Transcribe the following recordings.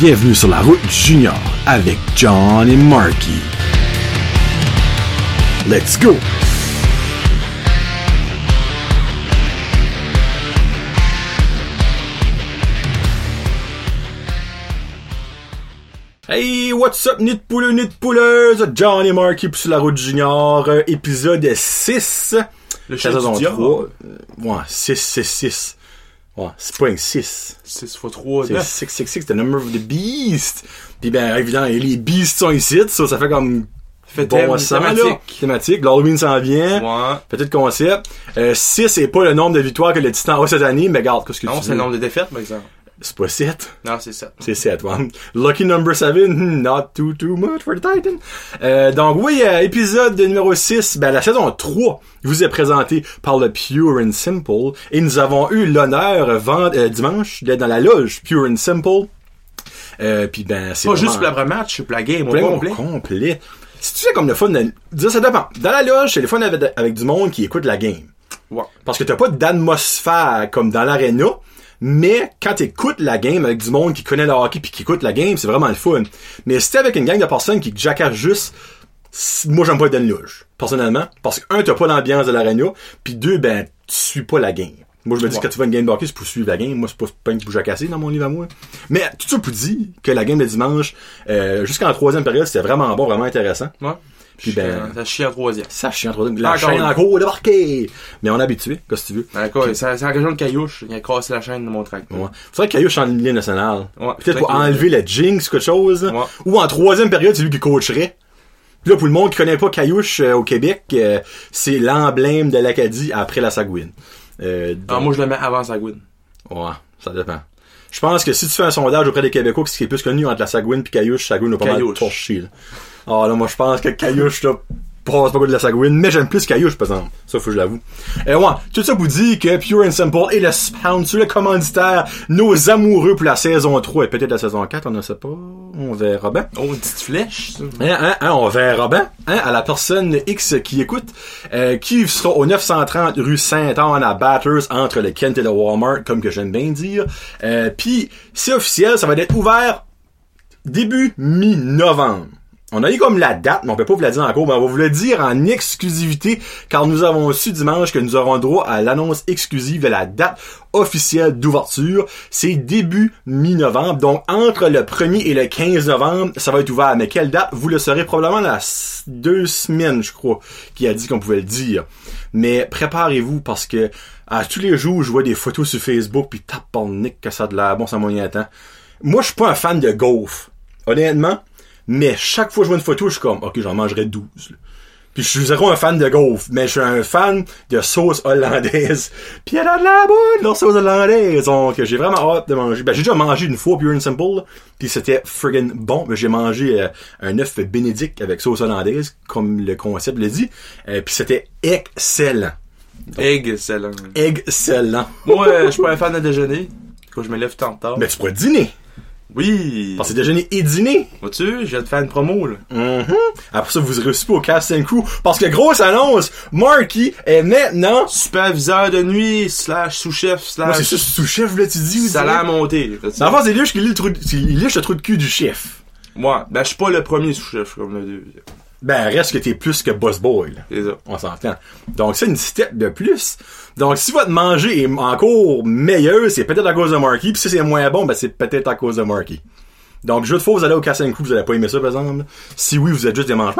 Bienvenue sur la route junior avec John et Marky. Let's go! Hey, what's up, nid pouleux, nid pouleuse? John et Marky sur la route junior, euh, épisode 6. Le chef saison du diable. 3. Euh, ouais, 6, 6, 6. Ouais, c'est pas un 6. 6 x 3, C'est 9. 666, the number of the beast. Puis ben, évidemment, les beasts sont ici, ça, ça fait comme Fait bon thème, sang, là. thématique. Thématique. L'Halloween s'en vient. Ouais. Petit concept. Euh, 6 c'est pas le nombre de victoires que le Titan a cette année, mais regarde, qu'est-ce que Non, tu c'est le nombre de défaites, par exemple. C'est pas 7. Non, c'est 7. C'est 7, ouais. Lucky number 7, not too too much for the Titan. Euh, donc oui, euh, épisode numéro 6, ben la saison 3 vous est présentée par le Pure and Simple et nous avons eu l'honneur euh, vend- euh, dimanche d'être dans la loge Pure and Simple. Euh, puis ben c'est Pas vraiment- juste pour le match, c'est pour la game au complet. complet. Si tu sais comme le fun, de- ça dépend. Dans la loge, c'est le fun avec, avec du monde qui écoute la game. Ouais. Parce que t'as pas d'atmosphère comme dans l'arena, mais quand t'écoutes la game avec du monde qui connaît le hockey puis qui écoute la game, c'est vraiment le fun. Mais si t'es avec une gang de personnes qui jackassent juste, moi j'aime pas être dans une loge, personnellement. Parce que un, t'as pas l'ambiance de l'arena, puis deux, ben, tu suis pas la game. Moi, je me dis Ouais. que quand tu vas à une game de hockey, c'est pour suivre la game. Moi, c'est pas pas une pour jacasser dans mon livre à moi. Mais tout ça pour dire que la game de dimanche, euh, jusqu'en troisième période, c'était vraiment bon, vraiment intéressant. Ouais. Puis Puis ben- Ça chie en troisième. Ça chie en troisième. La chaîne en cours débarqué. Mais on est habitué, qu'est-ce que tu veux? D'accord, c'est c'est en région de Caillouche. Il a cassé la chaîne de mon tracteur. Ouais. Faudrait que Caillouche en ligne nationale. Ouais, Peut-être pour enlever le jinx, quelque chose. Ouais. Ou en troisième période, c'est lui qui coacherait. Puis là, pour le monde qui connaît pas Caillouche euh, au Québec, euh, c'est l'emblème de l'Acadie après la Sagouine. Euh, Ah, moi, je le mets avant Sagouine. Ouais, ça dépend. Je pense que si tu fais un sondage auprès des Québécois, ce qui est plus connu entre la Sagouine puis Caillouche, Sagouine a pas mal Caillouche. torché, là. Ah, là, moi, je pense que Caillouche, là, passe pas de la Sagouine, mais j'aime plus Caillouche, par exemple. Ça, faut que je l'avoue. Euh, ouais, tout ça vous dit que Pure and Simple est le sponsor, le commanditaire, nos amoureux pour la saison 3 et peut-être la saison 4, on ne sait pas. On verra bien. Oh, une petite flèche, ça. Hein, hein, hein, on verra bien, hein, à la personne X qui écoute, euh, qui sera au 930 rue Saint-Anne à Batters, entre le Kent et le Walmart, comme que j'aime bien dire. Euh, Puis, c'est officiel, ça va être ouvert début mi-novembre. On a eu comme la date, mais on peut pas vous la dire encore, mais on va vous le dire en exclusivité, car nous avons su dimanche que nous aurons droit à l'annonce exclusive de la date officielle d'ouverture. C'est début mi-novembre, donc entre le 1er et le 15 novembre, ça va être ouvert. Mais quelle date? Vous le saurez probablement s- deux semaines, je crois, qui a dit qu'on pouvait le dire. Mais préparez-vous, parce que à tous les jours, je vois des photos sur Facebook, puis tape nick que ça a de l'air bon, ça moyen temps. Moi, je suis pas un fan de golf. Honnêtement. Mais chaque fois que je vois une photo, je suis comme, ok, j'en mangerai 12. là. Puis je suis zéro un fan de golf, mais je suis un fan de sauce hollandaise. Puis elle a de la bonne, leur sauce hollandaise. Donc, j'ai vraiment hâte de manger. Ben, j'ai déjà mangé une fois Pure and Simple, là, puis c'était friggin' bon. Mais j'ai mangé euh, un œuf bénédicte avec sauce hollandaise, comme le concept le dit. Euh, puis c'était excellent. Là. Excellent. Moi, euh, je suis pas un fan de déjeuner. Quand je me lève tant tard. Mais tu pourrais dîner. Oui. Parce que déjeuner et dîner. Vois-tu, je viens de faire une promo, là. Mhm. Après ça, vous reçu pas au casting crew. Parce que grosse annonce, Marky est maintenant... Superviseur de nuit, slash sous-chef, Moi, c'est slash... ça, sous-chef, là, tu dis. salaire monté. Dans le fond, c'est lui qui liche le trou de cul du chef. Moi, ben, je suis pas le premier sous-chef, comme le deuxième. Ben, reste que t'es plus que boss boy, là. C'est ça. On s'entend. Donc, c'est une step de plus. Donc, si votre manger est encore meilleur, c'est peut-être à cause de Marky. Puis si c'est moins bon, ben, c'est peut-être à cause de Marky. Donc, jeu de faux, vous allez au casting crew, vous allez pas aimer ça, par exemple. Si oui, vous êtes juste des mange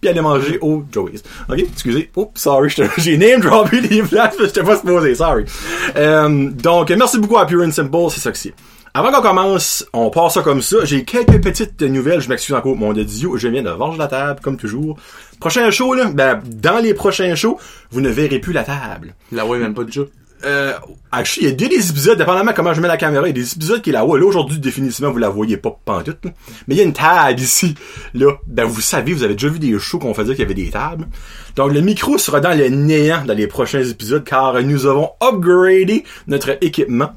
puis allez manger au Joey's. Ok, excusez. Oups, sorry, j'ai name droppé des mais j'étais pas supposé, sorry. Euh, donc, merci beaucoup à Pure and Simple, c'est ça que c'est. Avant qu'on commence, on passe ça comme ça. J'ai quelques petites nouvelles. Je m'excuse encore pour mon audio. Je viens de varger la table, comme toujours. Prochain show, là, ben, dans les prochains shows, vous ne verrez plus la table. Là, ouais, même pas jeu. Euh, actually, il y a deux des épisodes, dépendamment comment je mets la caméra, il y a des épisodes qui est là-haut. Là, aujourd'hui, définitivement, vous la voyez pas pantoute, là. Mais il y a une table ici. Là, ben, vous savez, vous avez déjà vu des shows qu'on faisait qu'il y avait des tables. Donc, le micro sera dans le néant dans les prochains épisodes, car nous avons upgradé notre équipement.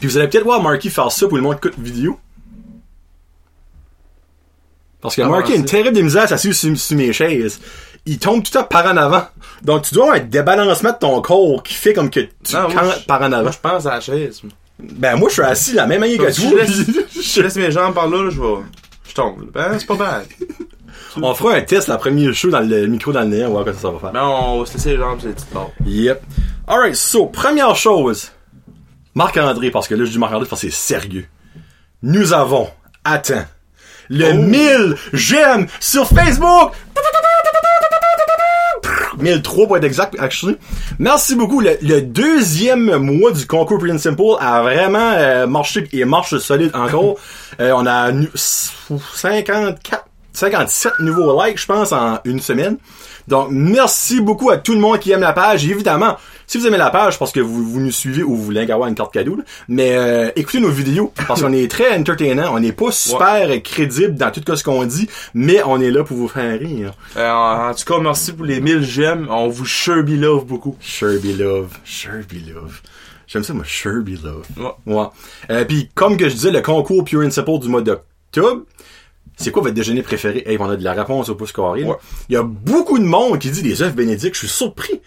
Puis vous allez peut-être voir Marky faire ça pour le monde écoute vidéo. Parce que Ah, Marky a une terrible de misère s'assurer sur, sur mes chaises. Il tombe tout temps par en avant. Donc tu dois avoir un débalancement de ton corps qui fait comme que tu Non, moi, cantes je- par en avant. Moi, je pense à la chaise. Ben, moi, je suis assis la même manière que toi. je laisse, je laisse mes jambes par là, là, je vais. Je tombe. Ben, c'est pas bad. On fera un test la première show dans le micro dans le nez, on va voir que ça va faire. Ben, on va se laisser les jambes sur les petites barres. Yep. Alright, so, première chose. Marc-André, parce que là, je dis Marc-André parce que c'est sérieux. Nous avons, attends, le Oh. 1000 j'aime sur Facebook! 1003 pour être exact, actually. Merci beaucoup. Le, le deuxième mois du concours Pretty Simple a vraiment euh, marché et marche solide encore. Euh, on a nu- 54, 57 nouveaux likes, je pense, en une semaine. Donc, merci beaucoup à tout le monde qui aime la page. Et évidemment, si vous aimez la page, parce que vous, vous nous suivez ou vous voulez avoir une carte cadeau, là, mais euh, écoutez nos vidéos, parce qu'on est très entertainant. On n'est pas super crédible dans tout ce qu'on dit, mais on est là pour vous faire rire. Euh, en, tout cas, merci pour les 1000 j'aime. On vous Sherby love beaucoup. Sherby Love. Sherby Love. J'aime ça, moi, Sherby Love. Ouais. Ouais. Euh, Puis, comme que je disais, le concours Pure and Simple du mois d'octobre, c'est quoi votre déjeuner préféré? Hey, on a de la réponse au pouce carré. Ouais. Il y a beaucoup de monde qui dit des œufs bénédicts. Je suis surpris.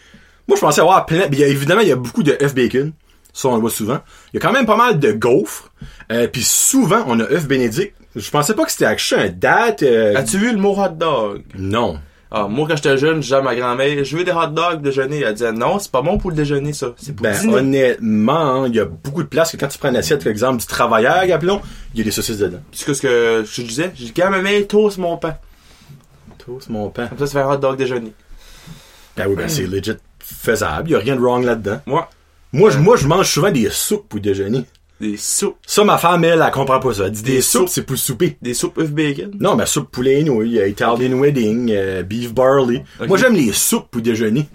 Moi, je pensais avoir plein... Il y a, évidemment, il y a beaucoup de œufs bacon. Ça, on le voit souvent. Il y a quand même pas mal de gaufres. Euh, Puis souvent, on a œufs bénédicts. Je pensais pas que c'était actually un date. euh, As-tu vu le mot hot dog? Non. Ah, moi, quand j'étais jeune, je disais à ma grand-mère, je veux des hot dogs déjeuner. Elle disait, non, c'est pas bon pour le déjeuner, ça. C'est pour Ben, dîner. honnêtement, hein, il y a beaucoup de places que quand tu prends une assiette, par exemple, du travailleur, appelons, il y a des saucisses dedans. Que ce que je disais, j'ai dit, quand ma mère toast mon pain. Toast mon pain. Comme ça, ça fait un hot dog déjeuner. Ben oui, ben c'est legit faisable. Il y a rien de wrong là-dedans. Moi, Moi, je, moi, je mange souvent des soupes pour déjeuner. Des soupes. Ça, ma femme, elle, elle comprend pas ça. Elle dit des, Des soupes, c'est pour souper. Des soupes œuf bacon? Non, mais soupe poulet et nouilles, Italian wedding, euh, beef barley. Moi, j'aime les soupes pour déjeuner.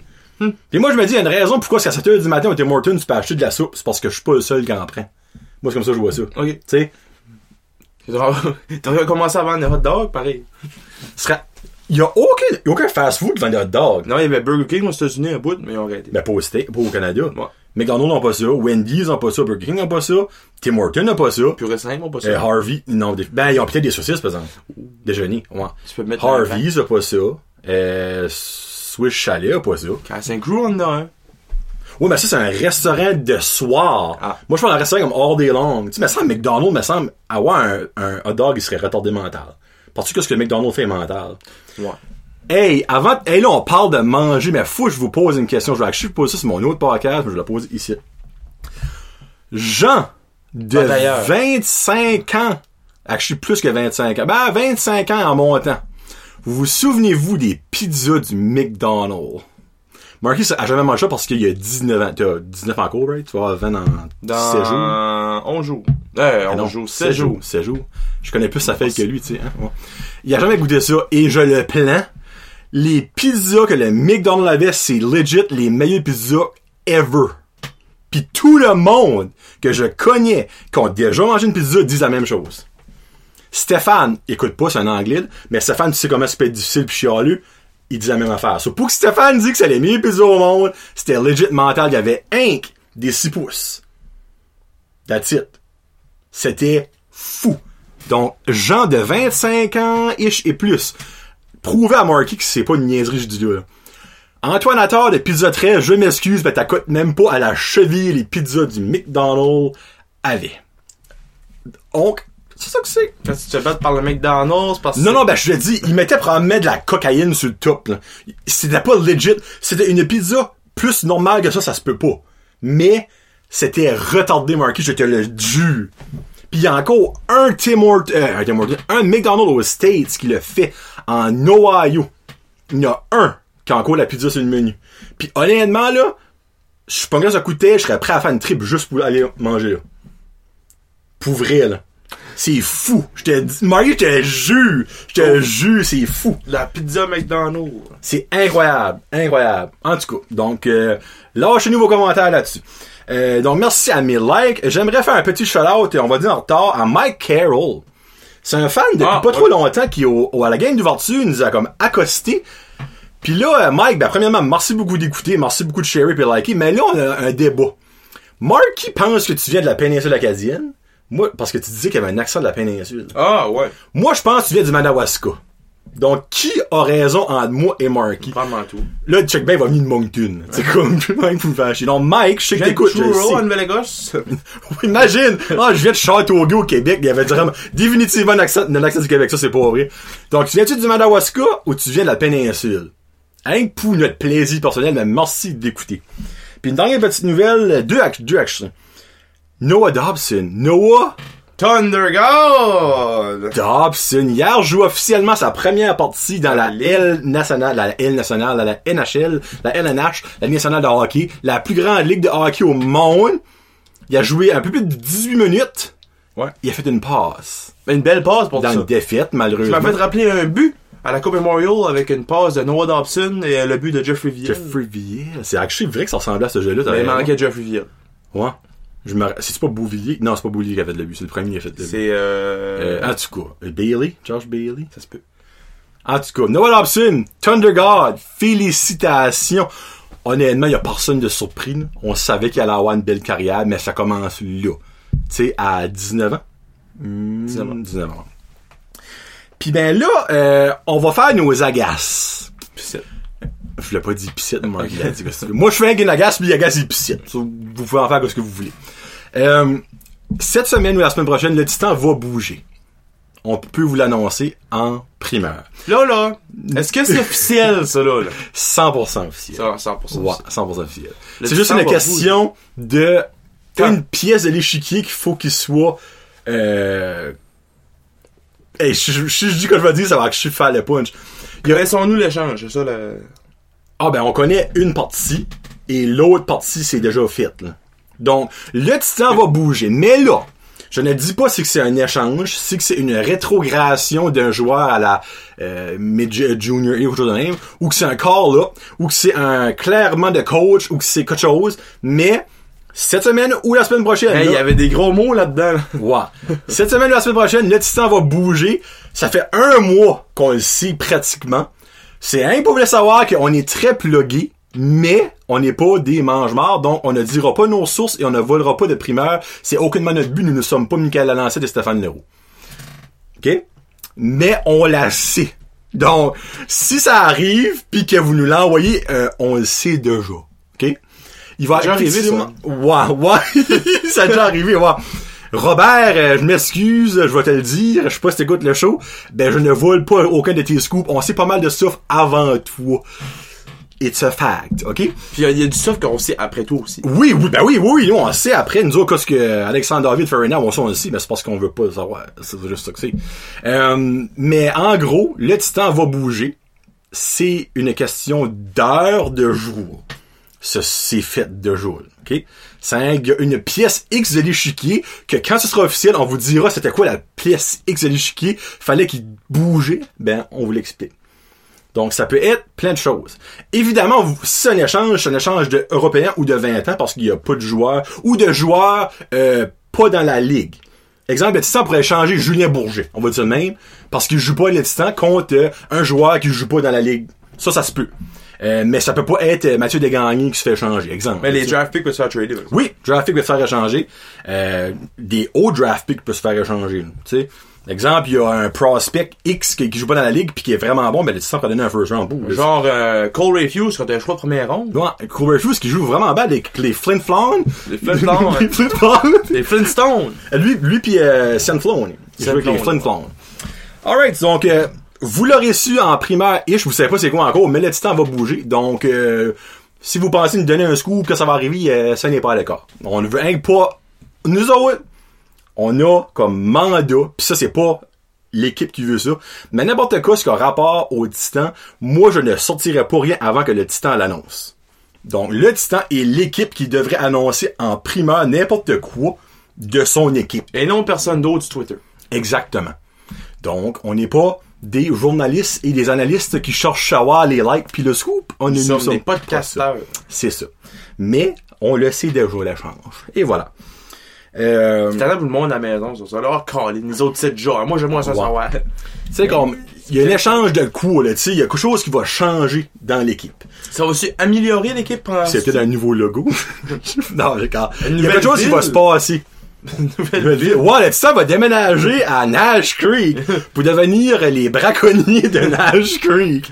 Puis moi, je me dis, il y a une raison pourquoi, c'est à 7h du matin, au Tim Hortons, tu peux acheter de la soupe. C'est parce que je suis pas le seul qui en prend. Moi, c'est comme ça que je vois ça. Ok. Tu sais, T'aurais commencé à vendre des hot dogs, pareil. ce serait... Il y a aucun, fast-food qui vend des hot dogs. Non, il y avait Burger King aux États-Unis un bout, mais ils ont arrêté. Ben, pas au, pas au Canada. Ouais. McDonald's n'a pas ça, Wendy's n'a pas ça, Burger King n'a pas ça, Tim Hortons n'a pas ça, Pur et simple, on pas ça. euh, Harvey, non, des- ben, ils ont peut-être des saucisses, par exemple. Déjeuner, ouais. tu peux mettre un Harvey's n'a pas ça, euh, Swiss Chalet n'a pas ça. Un crew, on en a un. Oui, mais ça, c'est un restaurant de soir. Ah. Moi, je parle d'un restaurant comme All Day Long. Tu sais, mais ça, McDonald's, me semble, avoir un, un hot dog, il serait retardé mental. Parce que ce que McDonald's fait est mental? Ouais. Hey, avant, hey, là, on parle de manger, mais faut que je vous pose une question. Je vais actually poser ça sur mon autre podcast, mais je la poser ici. Jean, de Pas d'ailleurs. 25 ans, actually plus que 25 ans, ben, 25 ans en montant. Vous vous souvenez-vous des pizzas du McDonald's? Marquis a jamais mangé ça parce qu'il y a 19 ans. T'as 19 en cours, right? Tu vas avoir 20 dans, Dans 16 jours. 11 jours. Euh, Ah 11 non, jours, 16 16 jours. 16 jours. Je connais plus sa fête que lui, tu sais. Hein? Ouais. Il a jamais goûté ça et je le plains. Les pizzas que le McDonald's avait, c'est legit les meilleures pizzas ever. Puis tout le monde que je connais qui ont déjà mangé une pizza disent la même chose. Stéphane, écoute pas, c'est un anglais, mais Stéphane, tu sais comment c'est peut être difficile pis chialeux, il dit la même affaire. So, pour que Stéphane dise que c'est les meilleures pizzas au monde, c'était legit mental. Il y avait un des 6 pouces. That's it. C'était fou. Donc, gens de 25 ans, ish et plus. Prouvez à Marky que c'est pas une niaiserie, je dis là. Antoine Attard de Pizza 13, je m'excuse, mais t'accotes même pas à la cheville les pizzas du McDonald's avait. Donc, c'est ça que c'est. Quand tu te battre par le McDonald's, parce que. Non, non, ben, je te dis, il mettait probablement de la cocaïne sur le top, là. C'était pas legit. C'était une pizza plus normale que ça, ça se peut pas. Mais, c'était retardé, Marky, je te le jure. Puis il y a encore un Tim Hortons, euh, un McDonald's aux States qui le fait en Ohio. Il y en a un qui a encore la pizza sur le menu. Puis honnêtement, là, je suis pas que ça coûtait, je serais prêt à faire une trip juste pour aller manger, là. Pour vrai, là. C'est fou. Je te dis, Mario, je te jure. Je te jure, c'est fou. La pizza McDonald's. C'est incroyable. Incroyable. En tout cas, donc, euh, lâchez-nous vos commentaires là-dessus. Euh, donc, merci à mes likes. J'aimerais faire un petit shout-out, et on va dire en retard, à Mike Carroll. C'est un fan depuis Ah, pas ouais. trop longtemps qui, au, au- à la game d'ouverture, nous a comme accosté. Puis là, euh, Mike, ben, premièrement, merci beaucoup d'écouter, merci beaucoup de share et de liker, mais là, on a un débat. Mark, qui pense que tu viens de la péninsule acadienne? Moi, parce que tu disais qu'il y avait un accent de la péninsule. Ah, ouais. Moi, je pense que tu viens du Madawaska. Donc, qui a raison entre moi et Marky? Vraiment tout. Là, check ben, il va venir de Moncton. C'est comme, Mike vous faire chier. Donc, Mike, je sais que t'écoutes, Truro, en. Nouvelle-Écosse. Imagine! Ah, je viens de Châteauguay au Québec, il y avait vraiment, définitivement un accent, un accent du Québec, ça c'est pas vrai. Donc, tu viens-tu du Madawaska ou tu viens de la péninsule? Hein, pour notre plaisir personnel, mais merci d'écouter. Puis une dernière petite nouvelle, deux, deux actions. Noah Dobson. Noah Thunder God! Dobson, hier, joue officiellement sa première partie dans la L nationale, la L nationale, la NHL, la LNH, la Ligue nationale de hockey, la plus grande ligue de hockey au monde. Il a joué un peu plus de 18 minutes. Ouais. Il a fait une passe. Une belle passe pour Dans ça. une défaite, Tu malheureusement. m'as fait rappeler un but à la Coupe Memorial avec une passe de Noah Dobson et le but de Jeffrey Viel. Jeffrey Villiers. C'est actually vrai que ça ressemblait à ce jeu-là. Mais il manquait Jeffrey Viel. Ouais. Je me... C'est pas Bouvillier? Non, c'est pas Bouvillier qui a fait le but. C'est le premier qui a fait le but. C'est euh... Euh, en tout cas, Bailey, Josh Bailey. ça se peut. En tout cas, Noah Dobson, Thunder God, félicitations. Honnêtement, il y a personne de surpris. là. On savait qu'il allait avoir une belle carrière, mais ça commence là. Tu sais, à 19 ans? Hmm, 19 ans. 19 ans. Puis ben là, euh, on va faire nos agaces. Je l'ai pas dit piscite, moi. il a dit moi, je fais un agace, puis agace, il piscite. So, Vous pouvez en faire ce que vous voulez. Euh, cette semaine ou la semaine prochaine, le Titan va bouger. On peut vous l'annoncer en primeur. Là, là, est-ce que c'est officiel, ça, là? là? 100% officiel. Ça, 100%. Ouais, 100% officiel. C'est juste une question de Quand? une pièce de l'échiquier qu'il faut qu'il soit euh... Hey, je, je, je, je dis que je vais dire, ça va que je suis faire le punch. Connaissons-nous l'échange, c'est ça, le... Ah ben on connaît une partie et l'autre partie c'est déjà fait. Là. Donc le titan va bouger, mais là, je ne dis pas si c'est un échange, si c'est une rétrogradation d'un joueur à la euh, mid junior et ou chose de même, ou que c'est un call là, ou que c'est un clairement de coach, ou que c'est quelque chose, mais cette semaine ou la semaine prochaine. Hey, il y avait des gros mots là-dedans. là. Ouais. Cette semaine ou la semaine prochaine, le Titan va bouger. Ça fait un mois qu'on le sait pratiquement. C'est un pour le savoir qu'on est très plugué, mais on n'est pas des mange-morts, donc on ne dira pas nos sources et on ne volera pas de primeurs. C'est aucunement notre but. Nous ne sommes pas Michael Lalancette et Stéphane Leroux. OK? Mais on la sait. Donc, si ça arrive, puis que vous nous l'envoyez, euh, on le sait déjà. OK? Il va déjà effectivement- Ouais, ouais. ça a déjà arrivé, ouais. Robert, euh, je m'excuse, je vais te le dire, je sais pas si t'écoutes le show, ben je ne vole pas aucun de tes scoops, on sait pas mal de stuff avant toi. It's a fact, ok? Puis il y, a- il y a du stuff qu'on sait après toi aussi. Oui, oui, ben oui, oui, oui, on sait après, nous autres, qu'est-ce que Alexandre David Farina, on sait, on le sait, mais c'est parce qu'on veut pas le savoir. C'est juste ça que c'est. Euh, mais en gros, le titan va bouger. C'est une question d'heures de jour. C'est fait de jour, ok? Un- une pièce X de l'échiquier que quand ce sera officiel, on vous dira c'était quoi la pièce X de l'échiquier. Fallait qu'il bougeait. Ben, on vous l'explique. Donc, ça peut être plein de choses. Évidemment, c'est un échange, c'est un échange de européen ou de 20 ans parce qu'il n'y a pas de joueurs ou de joueurs euh, pas dans la ligue. Exemple, le pourrait échanger Julien Bourget, on va dire le même, parce qu'il joue pas le Titan contre un joueur qui joue pas dans la ligue. Ça, ça se peut. Euh, mais ça peut pas être euh, Mathieu Desgagnés qui se fait échanger, exemple. Mais les draft picks peuvent se faire trader. Oui, draft pick peut se faire échanger. Euh, des hauts draft picks peuvent se faire échanger. Tu sais, exemple, il y a un prospect X qui, qui joue pas dans la ligue puis qui est vraiment bon, ben le Titan peut donner un first round. Boum, le- Genre euh, Cole Refuse quand t'as un choix de première ronde. Ouais, Cooper Fuse qui joue vraiment bien avec les Flint Flon. Les Flint Flon, les. Flint Flon. Les Flintstones. Lui, lui pis euh, Sean Flon. Il joue avec les Flint Flon. Alright, donc, euh, vous l'aurez su en primaire ish, vous savez pas c'est quoi encore, mais le titan va bouger. Donc, euh, si vous pensez nous donner un scoop que ça va arriver, euh, ça n'est pas le cas. On ne veut rien que pas. Nous autres, on a comme mandat, pis ça c'est pas l'équipe qui veut ça, mais n'importe quoi ce qui a rapport au titan, moi je ne sortirai pas rien avant que le titan l'annonce. Donc, le Titan est l'équipe qui devrait annoncer en primeur n'importe quoi de son équipe. Et non personne d'autre sur Twitter. Exactement. Donc, on n'est pas des journalistes et des analystes qui cherchent à avoir les likes puis le scoop. On ne Nous nous sommes pas podcasteurs. C'est ça. Mais, on le sait déjà, l'échange. Et voilà. Euh, as tout le monde à la maison sur ça. Alors, calé, les autres sites genre. Moi, j'aime moins ça savoir. tu sais, comme, il y a un échange de coups, là, tu sais, il y a quelque chose qui va changer dans l'équipe. Ça va aussi améliorer l'équipe pendant C'est peut-être un nouveau logo. non, j'ai Il y a quelque chose qui va se passer. Nouvelle ville. Ouais, le ça va déménager à Nash Creek pour devenir les braconniers de Nash Creek.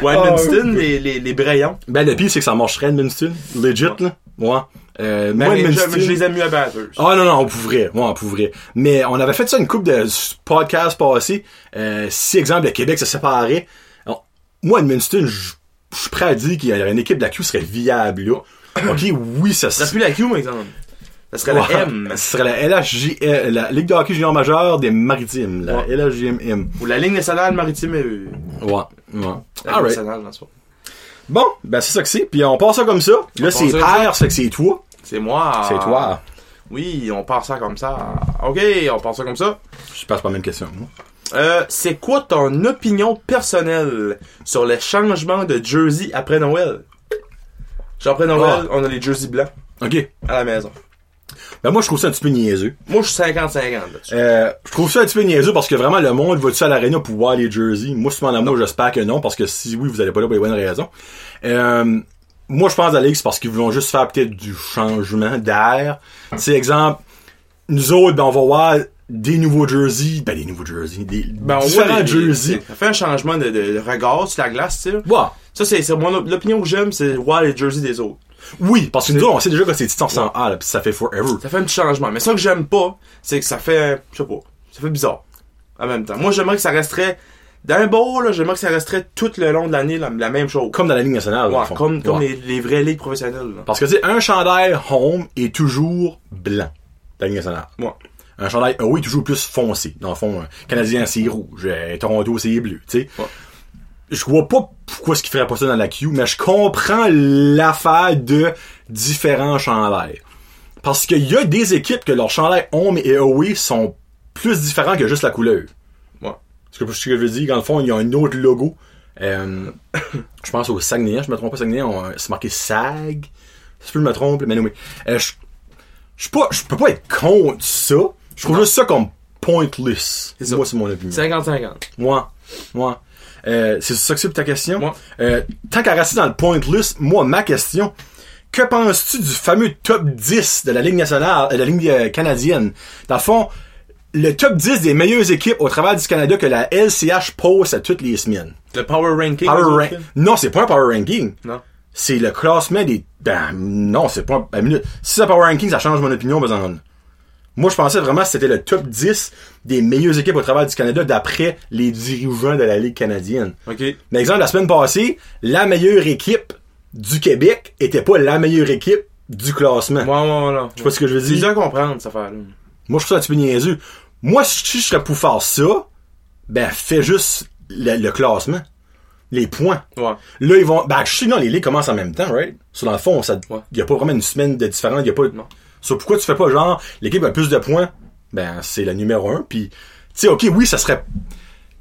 Edmundston, les, les, les Brayons. Ben, le pire, c'est que ça marcherait, Edmundston. Legit, là. Ouais. Euh, Ben, moi, je, les aime mieux à Batters. Ah non, non, on. Ouais, on. Mais on avait fait ça une couple de podcasts passés. Euh, si, exemple, le Québec se séparait. Alors, moi, Edmundston, je suis prêt à dire qu'il y aurait une équipe de la Q serait viable, là. OK, oui, ça Ça serait serait... plus la Q, par exemple. Ça serait la M. Ce serait la LHJ, euh, la Ligue de hockey junior majeur des maritimes. La Ouais. LHJMM. Ou la Ligue nationale maritime. euh, Ouais, ouais. La Ligue nationale, pas. Bon, ben c'est ça que c'est. Puis on passe ça comme ça. Là, c'est ça ça. père, c'est que c'est toi. C'est moi. C'est toi. Oui, on passe ça comme ça. Ok, on passe ça comme ça. Je passe pas la même question. moi. Euh, c'est quoi ton opinion personnelle sur les changements de jersey après Noël? Genre après Noël, Ah. on a les jerseys blancs OK. à la maison. Ben moi, je trouve ça un petit peu niaiseux. Moi, je suis 50-50 là-dessus. Euh, je trouve ça un petit peu niaiseux parce que vraiment le monde va-tu à l'aréna pour voir les jerseys? Moi, souvent moi, j'espère que non, parce que si oui, vous allez pas là pour les bonnes raisons. Euh, moi, je pense à Ligue, c'est parce qu'ils voulont juste faire peut-être du changement d'air. C'est exemple, nous autres, ben, on va voir des nouveaux jerseys, ben, des nouveaux jerseys, des Ben, on voit différents jerseys. Ça fait un changement de, de- de regard sur la glace, tu sais. Ouais. Ça, c'est c'est mon que j'aime, c'est voir les jerseys des autres. Oui, parce que nous on sait déjà que c'est Titan 100A, là, pis ça fait forever. Ça fait un petit changement. Mais ça que j'aime pas, c'est que ça fait, je sais pas, ça fait bizarre. En même temps. Moi, j'aimerais que ça resterait, d'un beau, là, j'aimerais que ça resterait tout le long de l'année la, la même chose. Comme dans la Ligue nationale, Ouais, fond. comme, comme Ouais. les, les vraies ligues professionnelles. là. Parce que, tu sais, un chandail home est toujours blanc. dans La Ligue nationale. Ouais. Un chandail oui toujours plus foncé. Dans le fond, un Canadien, c'est rouge. euh, Toronto, c'est bleu, tu sais. Ouais. Je vois pas pourquoi ce qu'ils ferait pas ça dans la Q, mais je comprends l'affaire de différents chandails. Parce qu'il y a des équipes que leurs chandails home et away sont plus différents que juste la couleur. Ouais. Ce que, je veux dire, dans le fond, il y a un autre logo. Euh, je pense au Saguenay, je me trompe pas, Saguenay, c'est marqué SAG. Si je me trompe, mais non, mais, euh, je, je pas, je peux pas être contre ça. Je trouve juste ça comme pointless. Moi, c'est mon opinion. 50-50. Moi, moi. Euh, c'est ça que c'est pour ta question? Ouais. Euh, tant qu'à rester dans le pointless, moi, ma question, que penses-tu du fameux top 10 de la Ligue nationale, euh, de la Ligue canadienne? Dans le fond, le top 10 des meilleures équipes au travers du Canada que la LCH pose à toutes les semaines. Le power ranking. Power rank-? Non, c'est pas un power ranking. Non. C'est le classement des... Ben, non, c'est pas un... ben, minute. Si c'est un power ranking, ça change mon opinion, en- Moi, je pensais vraiment que c'était le top 10 des meilleures équipes au travers du Canada d'après les dirigeants de la Ligue canadienne. Ok. Mais exemple, la semaine passée, la meilleure équipe du Québec était pas la meilleure équipe du classement. Ouais, ouais, ouais. Je sais pas ce que je veux C'est dire. dur à comprendre, cette affaire-là. Moi, je trouve ça un petit peu niaiseux. Moi, si je serais pour faire ça, ben, fais juste le, le classement. Les points. Ouais. Là, ils vont. Ben, je sais, non, les ligues commencent en même temps, right? Sur dans le fond, ça. Ouais. Y a pas vraiment une semaine de différence. Y a pas. Non. So, pourquoi tu fais pas genre, l'équipe a plus de points? Ben, c'est la numéro un. Puis, tu sais, ok, oui, ça serait.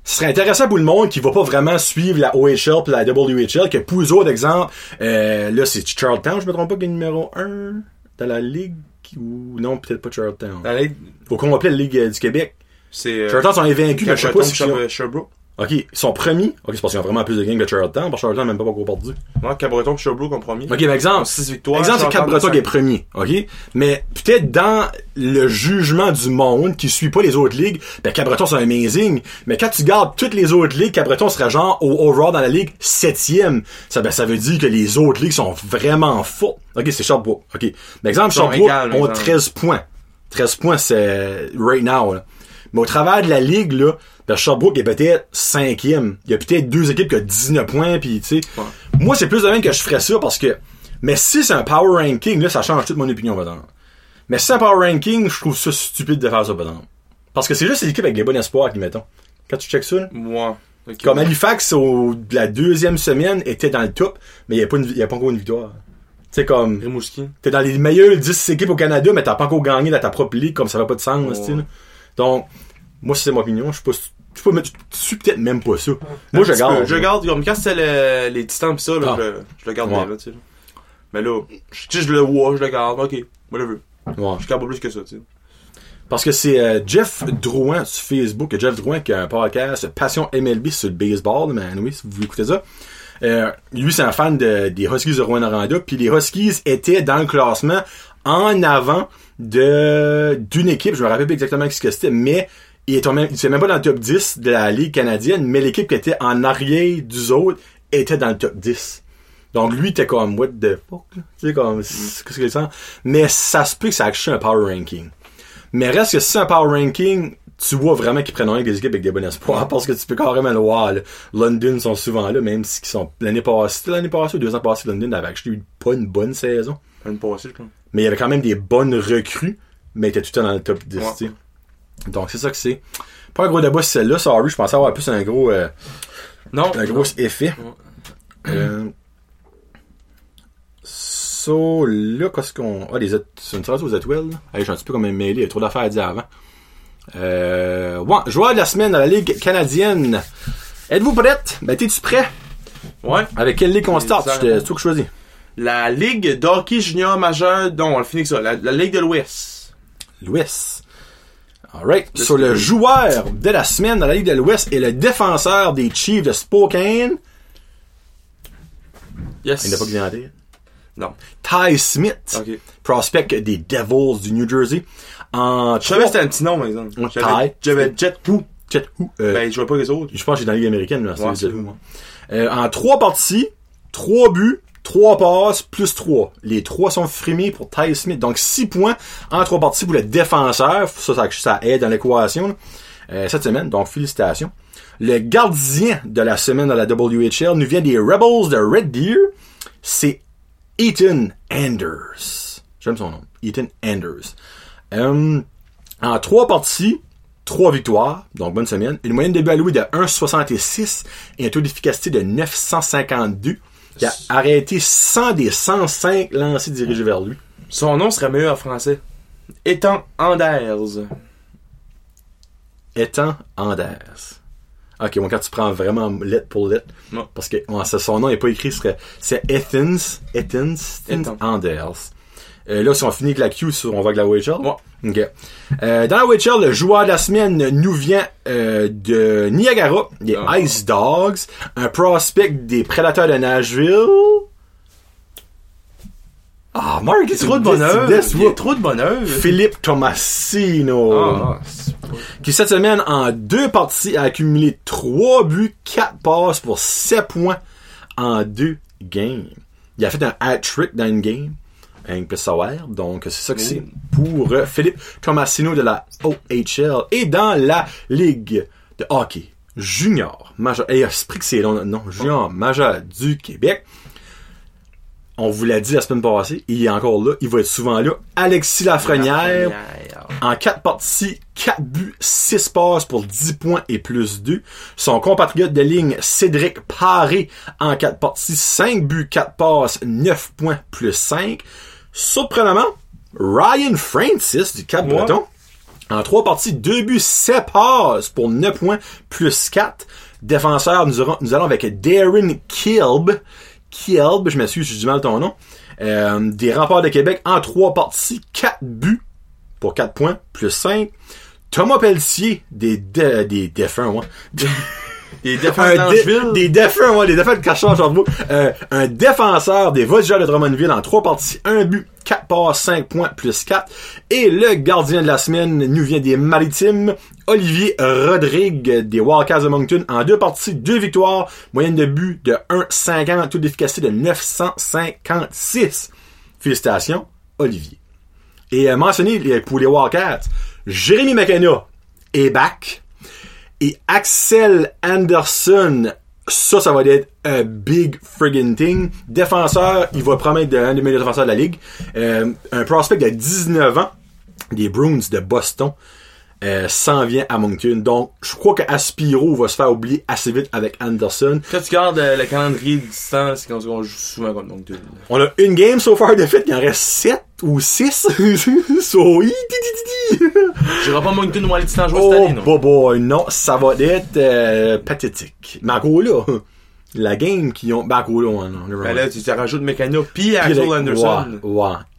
Ce serait intéressant pour le monde qui va pas vraiment suivre la OHL puis la WHL, que pour eux autres, exemple, euh, là, c'est Charlottetown, je me trompe pas, qui est numéro 1 dans la ligue, ou non, peut-être pas Charlottetown. Dans la ligue, Au complet, la Ligue euh, du Québec. c'est. euh, Charlottetown sont invaincus, mais je sais pas si Sherbrooke. Ok, ils sont premiers. Ok, c'est parce qu'ils ont vraiment plus de games que Charlottetown, parce que Charlottetown n'a même pas beaucoup perdu. Ouais, Cabreton, Sherbrooke en premier. Ok, mais exemple, 6 victoires. exemple, c'est Cap-Breton qui est premier, ok? Mais peut-être dans le jugement du monde qui suit pas les autres ligues, ben Cap-Breton c'est amazing. Mais quand tu gardes toutes les autres ligues, Cap-Breton serait genre au overall dans la ligue septième. Ça, ben, ça veut dire que les autres ligues sont vraiment fortes. Ok, c'est Sherbrooke. Ok. Mais exemple, Sherbrooke ont exemple. 13 points. 13 points, c'est right now. là. Mais au travers de la ligue, là, ben Sherbrooke est peut-être cinquième. Il y a peut-être deux équipes qui ont 19 points, puis tu sais. Ouais. Moi, c'est plus de même que je ferais ça parce que. Mais si c'est un power ranking, là, ça change toute mon opinion, exemple. Mais si c'est un power ranking, je trouve ça stupide de faire ça. Parce que c'est juste les équipes avec les bons espoirs qui mettons. Quand tu checkes ça, là, Ouais. Comme Halifax, au, la deuxième semaine, était dans le top, mais il n'y a, pas a encore une victoire. Tu sais, comme. Rimouski. T'es dans les meilleures 10 équipes au Canada, mais t'as pas encore gagné dans ta propre ligue, comme ça va pas de sens, style. Donc, moi, c'est mon opinion. Je suis pas, je suis pas, je suis peut-être même pas ça. Moi, je garde. Je garde, comme quand c'était le- les titans pis ça, là, Ah. je, je le garde Ouais. bien, là, tu sais. là. Mais là, je- le vois, je le garde, ok, moi le veux. Ouais. Je garde pas plus que ça, tu sais. Parce que c'est euh, Jeff Drouin sur Facebook, Jeff Drouin qui a un podcast Passion MLB sur le baseball, mais oui, si vous voulez écouter ça. Euh, lui, c'est un fan de- des Huskies de Rouen-Noranda, puis les Huskies étaient dans le classement en avant de d'une équipe, je me rappelle pas exactement ce que c'était, mais il était même, il était même pas dans le top 10 de la Ligue canadienne, mais l'équipe qui était en arrière du autres était dans le top 10. Donc lui, était comme, what the fuck, là? Tu sais, comme, c'est- qu'est-ce que c'est ça? Mais ça se peut que ça achète un power ranking. Mais reste que si c'est un power ranking, tu vois vraiment qu'ils prennent avec des équipes avec des bons espoirs, parce que tu peux carrément le voir, là. London sont souvent là, même si ils sont, l'année passée, l'année passée ou deux ans passés, London avait acheté eu pas une bonne saison. Une passée, je crois. Mais il y avait quand même des bonnes recrues, mais était tout le temps dans le top 10, Ouais. Donc c'est ça que c'est. Pas un gros débat sur celle-là, sorry, je pensais avoir plus un gros, euh, Non. un gros effet. Euh, so, là, qu'est-ce qu'on... Ah, les... C'est une trace aux étoiles? Hey, je suis un petit peu comme un mêlé, il y a trop d'affaires à dire avant. Euh... Ouais, joueur de la semaine dans la Ligue canadienne. Êtes-vous prête? Ben, t'es-tu prêt? Ouais. Avec quelle ligue on start? C'est toi que je choisis. La Ligue d'hockey junior majeur, non, on le finit ça. La, la Ligue de l'Ouest. Louis. Alright. Sur le joueur de la semaine dans la Ligue de l'Ouest et le défenseur des Chiefs de Spokane. Yes. Il n'a pas tête. Non. Ty Smith. Ok. Prospect des Devils du New Jersey. En Je savais que c'était un petit nom, par exemple. Ty. j'avais Jet Who. Chet Who, euh, Ben, je vois pas les autres. je pense que j'ai dans la Ligue américaine, là, Ouais. Euh, en trois parties, trois buts, trois passes, plus trois. Les trois sont frimés pour Ty Smith. Donc, six points en trois parties pour le défenseur. Ça, ça, aide dans l'équation. Euh, cette semaine. Donc, félicitations. Le gardien de la semaine dans la WHL nous vient des Rebels de Red Deer. C'est Ethan Anders. J'aime son nom. Ethan Anders. Euh, en trois parties, trois victoires, donc bonne semaine. Une moyenne de but alloué de 1,66 et un taux d'efficacité de 952. Il a arrêté 100 des 105 lancés dirigés vers lui. Son nom serait meilleur en français. Étant Anders. Étant Anders. Ok, bon, quand tu prends vraiment lettre pour lettre, Non. parce que ça, son nom n'est pas écrit, c'est Ethans, Ethans, Ethan. Anders. Euh, là, si on finit avec la Q, sur- on va avec la WHL. Ouais. Euh, dans la WHL, le joueur de la semaine nous vient euh, de Niagara, des Ah. Ice Dogs, un prospect des Prédateurs de Nashville. Ah, Mark, Il y a trop de bonheur. Il y a trop de bonheur. Philippe Tomasino Ah, qui cette semaine en deux parties a accumulé 3 buts, 4 passes pour 7 points en deux games. Il a fait un hat-trick dans une game. Savoir. Donc, c'est ça que c'est pour euh, Philippe Tomasino de la OHL. Et dans la Ligue de hockey junior majeur. Et esprit que c'est long, non, junior majeur du Québec. On vous l'a dit la semaine passée, il est encore là, il va être souvent là. Alexis Lafrenière, en 4 parties, 4 buts, 6 passes pour 10 points et plus 2. Son compatriote de ligne, Cédric Paré, en 4 parties, 5 buts, 4 passes, 9 points plus 5. Surprenamment, Ryan Francis du Cap-Breton, en 3 parties, 2 buts, 7 passes pour 9 points plus 4. Défenseur, nous, aurons- nous allons avec Darren Kilb. Kilb, je m'excuse, j'ai du mal ton nom. Euh, des remparts de Québec en 3 parties, 4 buts pour 4 points, plus 5. Thomas Pelletier, des, dé- des défunts, ouais. Des Un défenses dé- d'Angeville. des défunts, ouais, des défunts de. Euh, un défenseur des Voltigeurs de Drummondville en 3 parties, 1 but, 4 passes, 5 points, plus 4. Et le gardien de la semaine nous vient des Maritimes, Olivier Rodrigue des Wildcats de Moncton en 2 parties, 2 victoires, moyenne de but de 1,50, taux d'efficacité de 956. Félicitations, Olivier. Et euh, mentionné pour les Wildcats, Jérémy McKenna est back. Et Axel Anderson, ça, ça va être un big friggin' thing. Défenseur, il va promettre un des meilleurs défenseurs de la ligue. Euh, un prospect de 19 ans des Bruins de Boston euh, s'en vient à Moncton. Donc, je crois que Aspiro va se faire oublier assez vite avec Anderson. Quand tu gardes euh, le calendrier de distance, c'est quand on joue souvent contre Moncton. On a une game so far de fait, il en reste 7 ou 6. so. J'irai pas Moncton ou aller distance jouer cette Oh, année, non? boy, boy, non, ça va être euh, pathétique. Mais encore là, la game qui ont... Ouais, non, never Ben là, tu tu rajoutes Mécano Puis Axel Anderson. Ouais,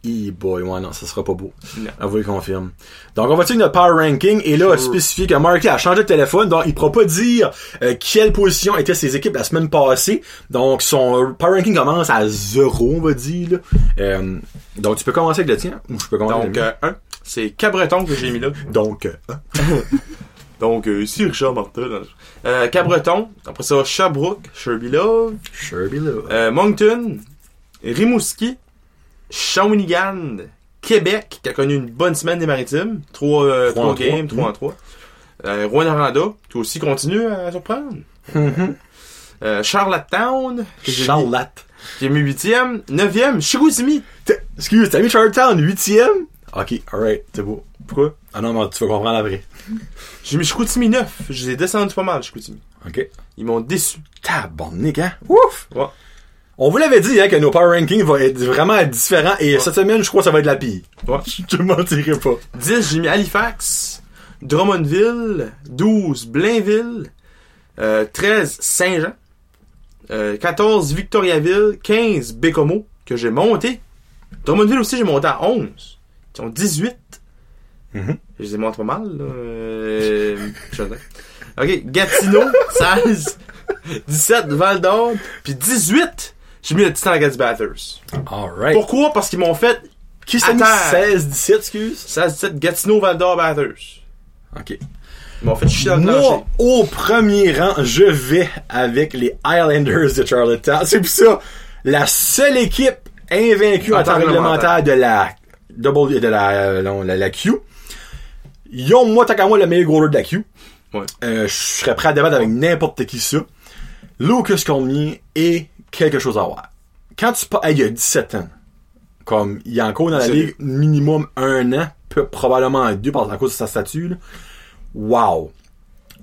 ouais, e-boy, ouais, non, ça sera pas beau. Non. On vous le confirme. Donc, on va dire notre power ranking, et là, Sure. spécifié que Marky a changé de téléphone, donc il pourra pas dire euh, quelle position étaient ses équipes la semaine passée. Donc, son power ranking commence à zéro, on va dire. là. Euh, donc, tu peux commencer avec le tien, ou je peux commencer Donc, avec le mien? euh, un. C'est Cabreton que j'ai mis là. Donc, euh, hein? Donc, euh, ici Richard Martin. là. Euh, Cabreton. Après ça, Sherbrooke, Sherby Love. Sherby là. Euh, Moncton, Rimouski, Shawinigan, Québec, qui a connu une bonne semaine des maritimes. Trois, euh, en games, trois. en trois. Euh, Rwanda, qui aussi continue à surprendre. Euh, Charlottetown, que j'ai mis- Charlotte. qui est mis huitième. Neuvième, Chicoutimi. T'as- Excuse, t'as mis Charlottetown huitième? Ok, alright, c'est beau. Pourquoi? Ah non, mais tu vas comprendre après. J'ai mis Chicoutimi neuf. Je les ai descendus pas mal, Chicoutimi. Ok. Ils m'ont déçu. Tabarnak, hein? Ouf! Ouais. On vous l'avait dit, hein, que nos power rankings vont être vraiment différents, et cette semaine, je crois que ça va être la pire. Ouais. Je te mentirai pas. 10, j'ai mis Halifax, Drummondville, 12, Blainville, euh, 13, Saint-Jean, euh, 14, Victoriaville, 15, Bécomo, que j'ai monté. Drummondville aussi, j'ai monté à 11. Ils ont 18. Mhm. Je les ai montrés pas mal, là. Euh, ok, Gatineau, 16, 17, Val d'Or, puis 18, j'ai mis le Titan Acadie Bathurst. Alright. Pourquoi? Parce qu'ils m'ont fait Qui s'est mis? Attends. 16, 17, excuse? 16, 17, Gatineau, Val d'Or, Bathurst. Ok. Ils m'ont fait chier dans. Moi, au premier rang, je vais avec les Highlanders de Charlottetown. C'est pour ça, la seule équipe invaincue en temps réglementaire de la double, de la, euh, non, la, la Q. Ils ont, moi, tant qu'à moi, le meilleur goaler de la Q. Ouais. Euh, je serais prêt à débattre avec n'importe qui ça. Lucas Cormier est quelque chose à voir. Quand tu pas, il y a 17 ans. Comme, il est encore dans la ligue minimum un an, peu- probablement deux par à cause de sa statue, là. Wow.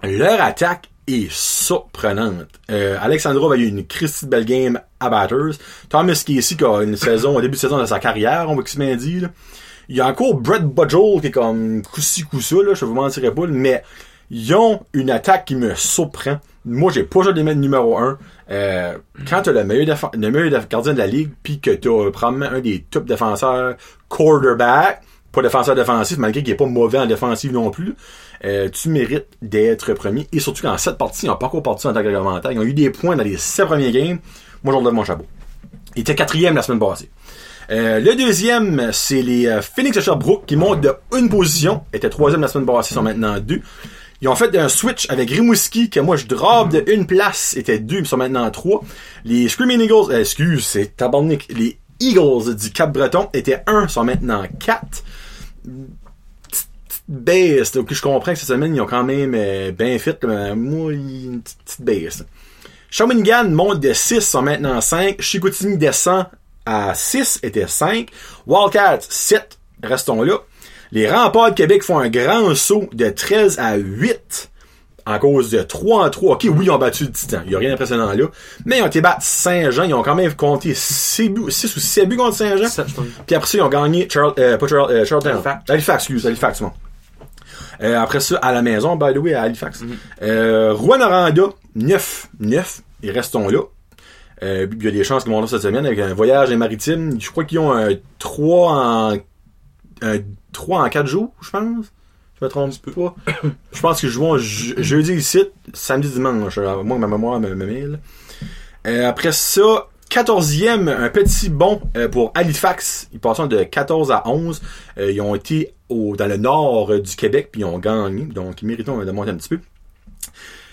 Leur attaque est surprenante. Euh, Alexandrov a eu une Christie de belle game à Batters. Thomas Casey qui a une saison, un début de saison de sa carrière, on va qu'il se dit. là. Il y a encore Brett Budgel qui est comme coup-ci coup-ça, là, je vous mentirai pas, mais ils ont une attaque qui me surprend. Moi, j'ai pas joué des mettre numéro 1. Euh, quand t'as le meilleur, le meilleur gardien de la ligue, puis que t'as probablement un des top défenseurs quarterback, pas défenseur défensif, malgré qu'il est pas mauvais en défensive non plus, euh, tu mérites d'être premier. Et surtout qu'en 7 parties, ils n'ont pas encore parti en tant réglementaire. Ils ont eu des points dans les 7 premiers games. Moi, j'en lève mon chapeau. Il était quatrième la semaine passée. Euh, le deuxième, c'est les euh, Phoenix de Sherbrooke qui montent de une position. Étaient troisième la semaine passée, sont maintenant deux. Ils ont fait un switch avec Rimouski, que moi je drop de une place, étaient deux, ils sont maintenant trois. Les Screaming Eagles, euh, excuse, c'est tabarnak, les Eagles du Cap-Breton étaient un, sont maintenant quatre. Petite baisse, donc je comprends que cette semaine, ils ont quand même bien fait, mais moi, une petite baisse. Shawinigan monte de 6, sont maintenant 5. Chicoutimi descend à 6, était 5. Wildcats, 7, restons là. Les remparts de Québec font un grand saut de 13 à 8 en cause de 3 en 3. Ok, oui, ils ont battu le Titan. Il n'y a rien d'impressionnant là. Mais ils ont été battre Saint-Jean. Ils ont quand même compté 6, buts, 6 ou 7 buts contre Saint-Jean. Puis après ça, ils ont gagné Charles, euh, pas Charles, euh. Halifax. Halifax, excuse, Halifax, moi. Euh, après ça, à la maison, by the way, à Halifax. Mhm. euh, Rouen-Noranda, 9, 9, et restons là. Euh, il y a des chances qu'ils vont là cette semaine avec un voyage maritime. Je crois qu'ils ont un 3 en, un 3 en 4 jours, je pense. Je me trompe pas. je pense qu'ils jouent je- jeudi ici, samedi, dimanche. Moi, ma mémoire me, me mêle. Euh, après ça, 14e, un petit bond euh, pour Halifax. Ils passent de 14 à 11. Euh, ils ont été au, dans le nord du Québec, puis ils ont gagné. Donc, ils méritent de monter un petit peu.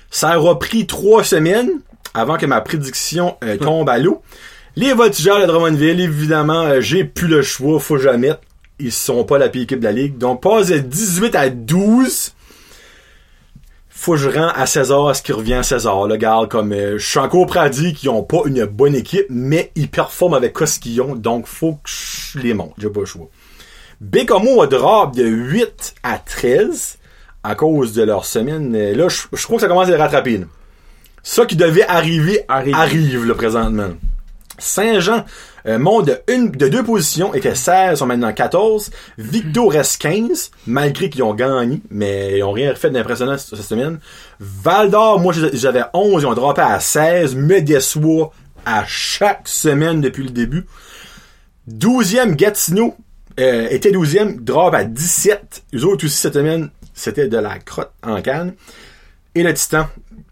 Ça aura pris trois semaines avant que ma prédiction euh, tombe à l'eau. Les voltigeurs de Drummondville, évidemment, euh, j'ai plus le choix, faut mette. Ils sont pas la pire équipe de la ligue. Donc, passe de 18 à 12 faut que je rends à César ce qui revient à César. Le gars, comme euh, je suis encore prêt à dire qu'ils ont pas une bonne équipe, mais ils performent avec ce qu'ils ont, donc faut que je les monte. J'ai pas le choix. Bécamo a drop de 8 à 13 à cause de leur semaine. Euh, Là, je, je crois que ça commence à les rattraper. Ça qui devait arriver Arrive. arrive, là, présentement. Saint-Jean euh, monte de, une, de deux positions, était 16, sont maintenant 14. Victo reste 15, malgré qu'ils ont gagné, mais ils ont rien fait d'impressionnant cette cette semaine. Val d'Or, moi j'avais 11, ils ont droppé à 16, me déçoit à chaque semaine depuis le début. 12e, Gatineau euh, était 12e, drop à 17. Les autres aussi cette semaine, c'était de la crotte en canne. Et le Titan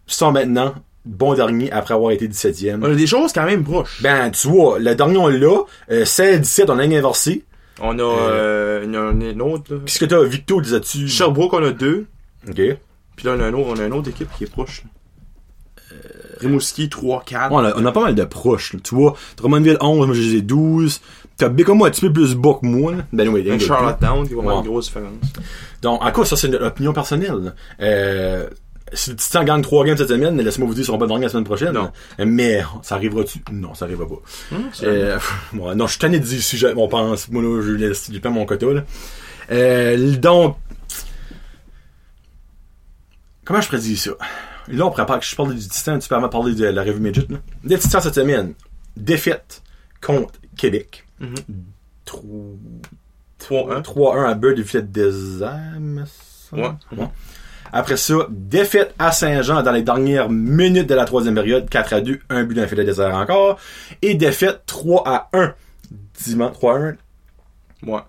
sont maintenant bon dernier après avoir été 17e. On a des choses quand même proches. Ben, tu vois, le dernier on l'a, euh, 16-17, on a inversé. On a, euh, il y en a un autre, là. Qu'est-ce que t'as, Victo, disais-tu? Sherbrooke, on a deux. Ok. Puis là, on a un autre, on a une autre équipe qui est proche, là. Rimouski, 3, 4. Ouais, on, a, on a pas mal de proches, là. Tu vois, Drummondville 11, moi j'ai 12. T'as Bécomo un petit peu plus bas que moi, là. Ben oui, Même Charlottetown, qui va avoir une grosse différence. Donc, en quoi, ça, c'est une opinion personnelle? Euh, si le Titan gagne 3 games cette semaine, laisse-moi vous dire, ils seront pas dans la semaine prochaine. Non. Mais, ça arrivera-tu? Non, ça arrivera pas. c'est Euh, non, je suis tanné de dire si j'ai- on pense, moi là, je laisse, j'ai pas mon quota, là. Euh, donc, comment je prédis ça? Là, on prépare que je parle du Titan, tu peux avant parler de la revue Midget, là. Les Titans cette semaine, défaite contre Québec. Mhm. Trou- 3-1. 3-1 à Bird du filet des âmes. ça? Ouais. Ouais. Après ça, défaite à Saint-Jean dans les dernières minutes de la troisième période, 4 à 2, un but le filet des airs encore. Et défaite 3 à 1. Dimanche, 3 à 1. Ouais.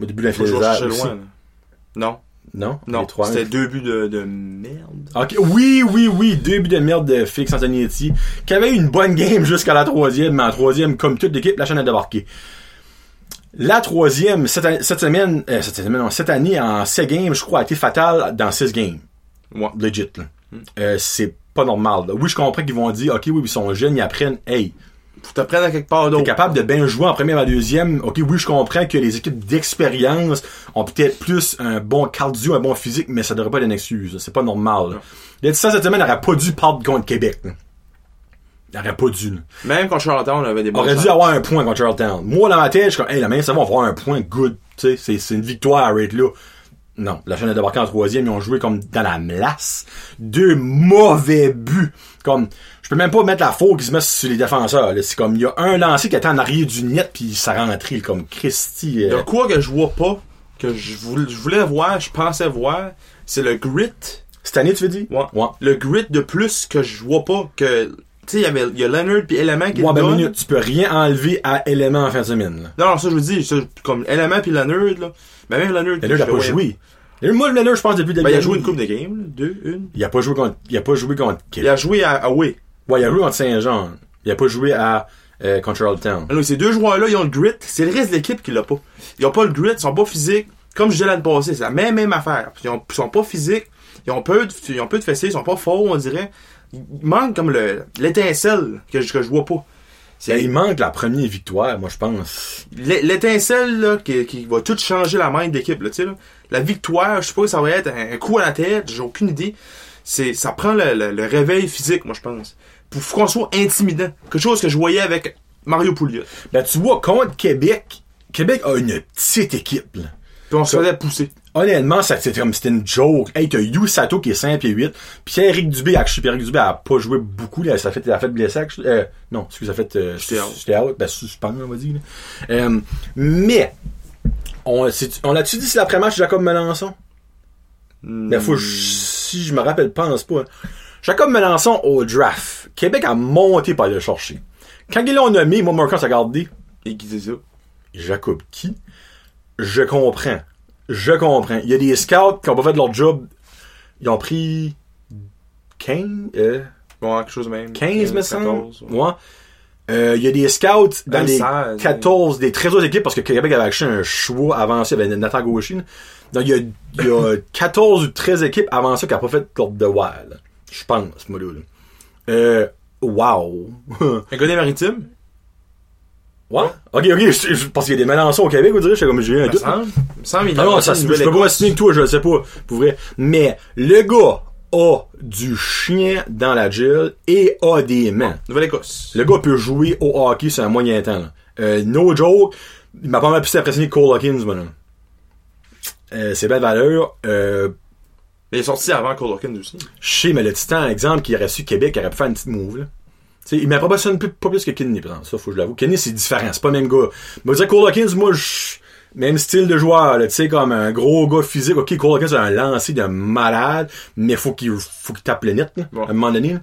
Au début que filet chercher aussi. loin. Non? Non? Non. Les 3 à 1. C'était deux buts de, de merde. Ok, oui, oui, oui, deux buts de merde de Félix Antonietti, qui avait eu une bonne game jusqu'à la troisième, mais en troisième, comme toute l'équipe, la chaîne a débarqué. La troisième, cette, semaine, euh, cette semaine, non, cette année, en 7 games, je crois, a été fatale dans 6 games. Ouais. Legit. Euh, c'est pas normal. là. Oui, je comprends qu'ils vont dire, ok, oui, ils sont jeunes, ils apprennent, hey, Faut t'apprendre à quelque part t'es d'autre. capable de bien jouer en première et en deuxième. Ok, oui, je comprends que les équipes d'expérience ont peut-être plus un bon cardio, un bon physique, mais ça devrait pas être une excuse. C'est pas normal. là. Les Titans cette semaine n'aurait pas dû perdre contre Québec. là. Il aurait pas dû. là. Même quand Charlottetown, on avait des bons aurait dû avoir un point contre Charlottetown. Moi, dans ma tête, je suis comme, hey, la main, ça va avoir un point good. Tu sais, c'est, c'est une victoire, right là. Non, la chaîne a débarqué en troisième, ils ont joué comme dans la melasse. Deux mauvais buts. Comme, je peux même pas mettre la faute qui se met sur les défenseurs. là. C'est comme, il y a un lancé qui était en arrière du net, puis ça rentrait comme Christy. Euh, a quoi que je vois pas, que je voulais, je voulais voir, je pensais voir, c'est le grit. Cette année, tu veux dire? Ouais. Ouais. Le grit de plus que je vois pas, que, tu sais, il y a Leonard puis Element qui Ouais, ben, minute, tu peux rien enlever à élément en fin de semaine, là. Non, ça je dire, ça, comme Element puis Leonard, là. Ben même Leonard. Leonard je a pas joué. Leonard, Moi, Leonard, je pense, depuis le Ben, il a début, joué une coupe de game, là. Deux, une. Il a pas joué contre, il a pas joué contre Il a joué à, à. Ouais, il a joué contre Saint-Jean. Il a pas joué à, euh, contre Charlottetown. Alors, ces deux joueurs-là, ils ont le grit. C'est le reste de l'équipe qui l'a pas. Ils ont pas le grit, ils sont pas physiques. Comme je disais l'année passée, c'est la même, même affaire. Ils, ont, ils sont pas physiques, ils ont peu de, ils ont peu de fessiers, ils sont pas forts, on dirait. Il manque comme le, l'étincelle que je, que je vois pas. C'est- Il manque la première victoire, moi, je pense. L'é- L'étincelle, là, qui, qui va tout changer la main là, tu sais, là. La victoire, je sais pas, ça va être un, un coup à la tête, j'ai aucune idée. C'est, ça prend le, le- le réveil physique, moi, je pense. Pour qu'on soit intimidant. Quelque chose que je voyais avec Mario Pouliot. Ben, tu vois, contre Québec, Québec a une petite équipe, là. Puis on se faisait pousser. Honnêtement, c'était comme, c'était une joke. Hey, t'as Yu Sato qui est 5 et 8. Pierre-Éric Dubé, actually, Pierre-Éric Dubé a pas joué beaucoup, là. Ça a fait, il a fait blessé, euh, non, excuse, ça a fait, euh, J'étais out. Ben, suspend, on va dire. Euh, mais, on, c'est- on l'a-tu dit c'est l'après-match Jacob Melançon? Ben, faut, si je me rappelle, pense pas. Jacob Melançon au draft. Québec a monté pour aller le chercher. Quand ils l'ont nommé, moi, Marcus a regardé. Et qui disait ça? Jacob qui? Je comprends. Je comprends. Il y a des scouts qui ont pas fait leur job. Ils ont pris 15, euh, Bon, quelque chose de même. 15 me semble. 14, ouais. Ouais. Euh, il y a des scouts dans les 16, 14 des 13 autres équipes parce que Québec avait acheté un choix avancé avec Nathan Gaucher. là. Donc il y a, il y a 14 ou 13 équipes avant ça qui n'ont pas fait leur devoir. Je pense, moi là. Euh, wow. Un gars des maritimes? Ouais? Ok, ok, je- qu'il y a des Melançons au Québec, vous direz, je sais comme j'ai un doute. Il me Ah non, ça, se- je peux pas Nouvelle-Écosse. signer que toi, je le sais pas, pour vrai. Mais le gars a du chien dans la gel et a des mains. Nouvelle-Écosse. Le gars peut jouer au hockey sur un moyen temps. là. Euh, no joke, il m'a pas mal plus impressionné que Cole Hawkins, moi, là. Euh, c'est belle valeur. Euh, Il est sorti avant Cole Hawkins aussi. je sais, mais le Titan, exemple, qui aurait su Québec, il aurait pu faire une petite move, là. Il m'a pas plus- pas plus que Kenny, par exemple. Ça, faut que je l'avoue. Kenny, c'est différent. C'est pas le même gars. Mais dire Cole Hawkins, moi, je, même style de joueur. Tu sais, comme un gros gars physique. Ok, Cole Hawkins a un lancer de malade, mais faut qu'il, faut qu'il tape le net, là, Ouais. à un moment donné, là.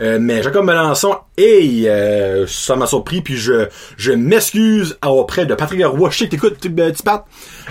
Euh, mais Jacob Melançon, hey, euh, ça m'a surpris, puis je, je m'excuse auprès de Patrick Roy. Je sais que t'écoutes, tu, ben, parles.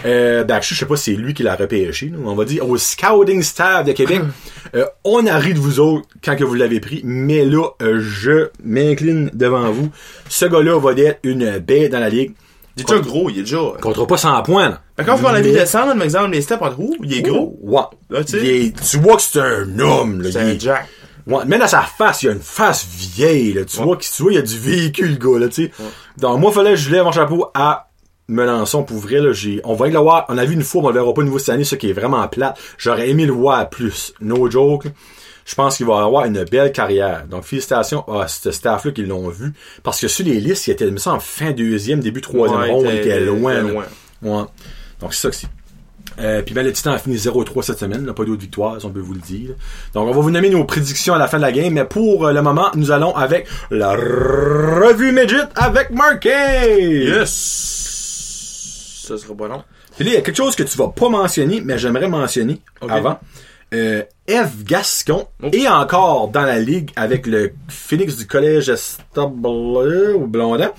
Euh, ben, je sais pas si c'est lui qui l'a repêché. On va dire au scouting staff de Québec. Euh, on a ri de vous autres quand que vous l'avez pris, mais là, je m'incline devant vous. Ce gars-là va être une bête dans la ligue. Il est déjà gros, il est déjà. Il comptera pas 100 points, là. Fait quand on la Mais- vie descendre, par exemple, les steps en trou, il est gros. Ouais. Là, tu sais. Il est- tu vois que c'est un homme, là. C'est Il un est- Jack. Ouais, même dans sa face, il y a une face vieille, là. Tu Ouais. vois qu'il tu vois, il y a du véhicule, le gars, là, tu sais. Donc, moi, fallait que je lève mon chapeau à Melançon pour vrai, là. J'ai, on va le voir. On a vu une fois, mais on le verra pas de nouveau cette année, ce qui est vraiment plate. J'aurais aimé le voir plus. No joke. Je pense qu'il va avoir une belle carrière. Donc, félicitations à ce staff-là qui l'ont vu. Parce que sur les listes, il était, il me semble, fin deuxième, début troisième Ouais, ronde, il était- loin, était loin. Ouais. Donc, c'est ça que c'est. Euh, puis ben, le Titan a fini 0-3 cette semaine, là, pas d'autres victoires, si on peut vous le dire. Donc on va vous nommer nos prédictions à la fin de la game, mais pour euh, le moment, nous allons avec la revue Midget avec Marquet! Yes! Ça sera pas long. Puis là, il y a quelque chose que tu vas pas mentionner, mais j'aimerais mentionner avant. Euh, Eve Gascon Oh. est encore dans la ligue avec le Phoenix du collège Estable ou Blondin.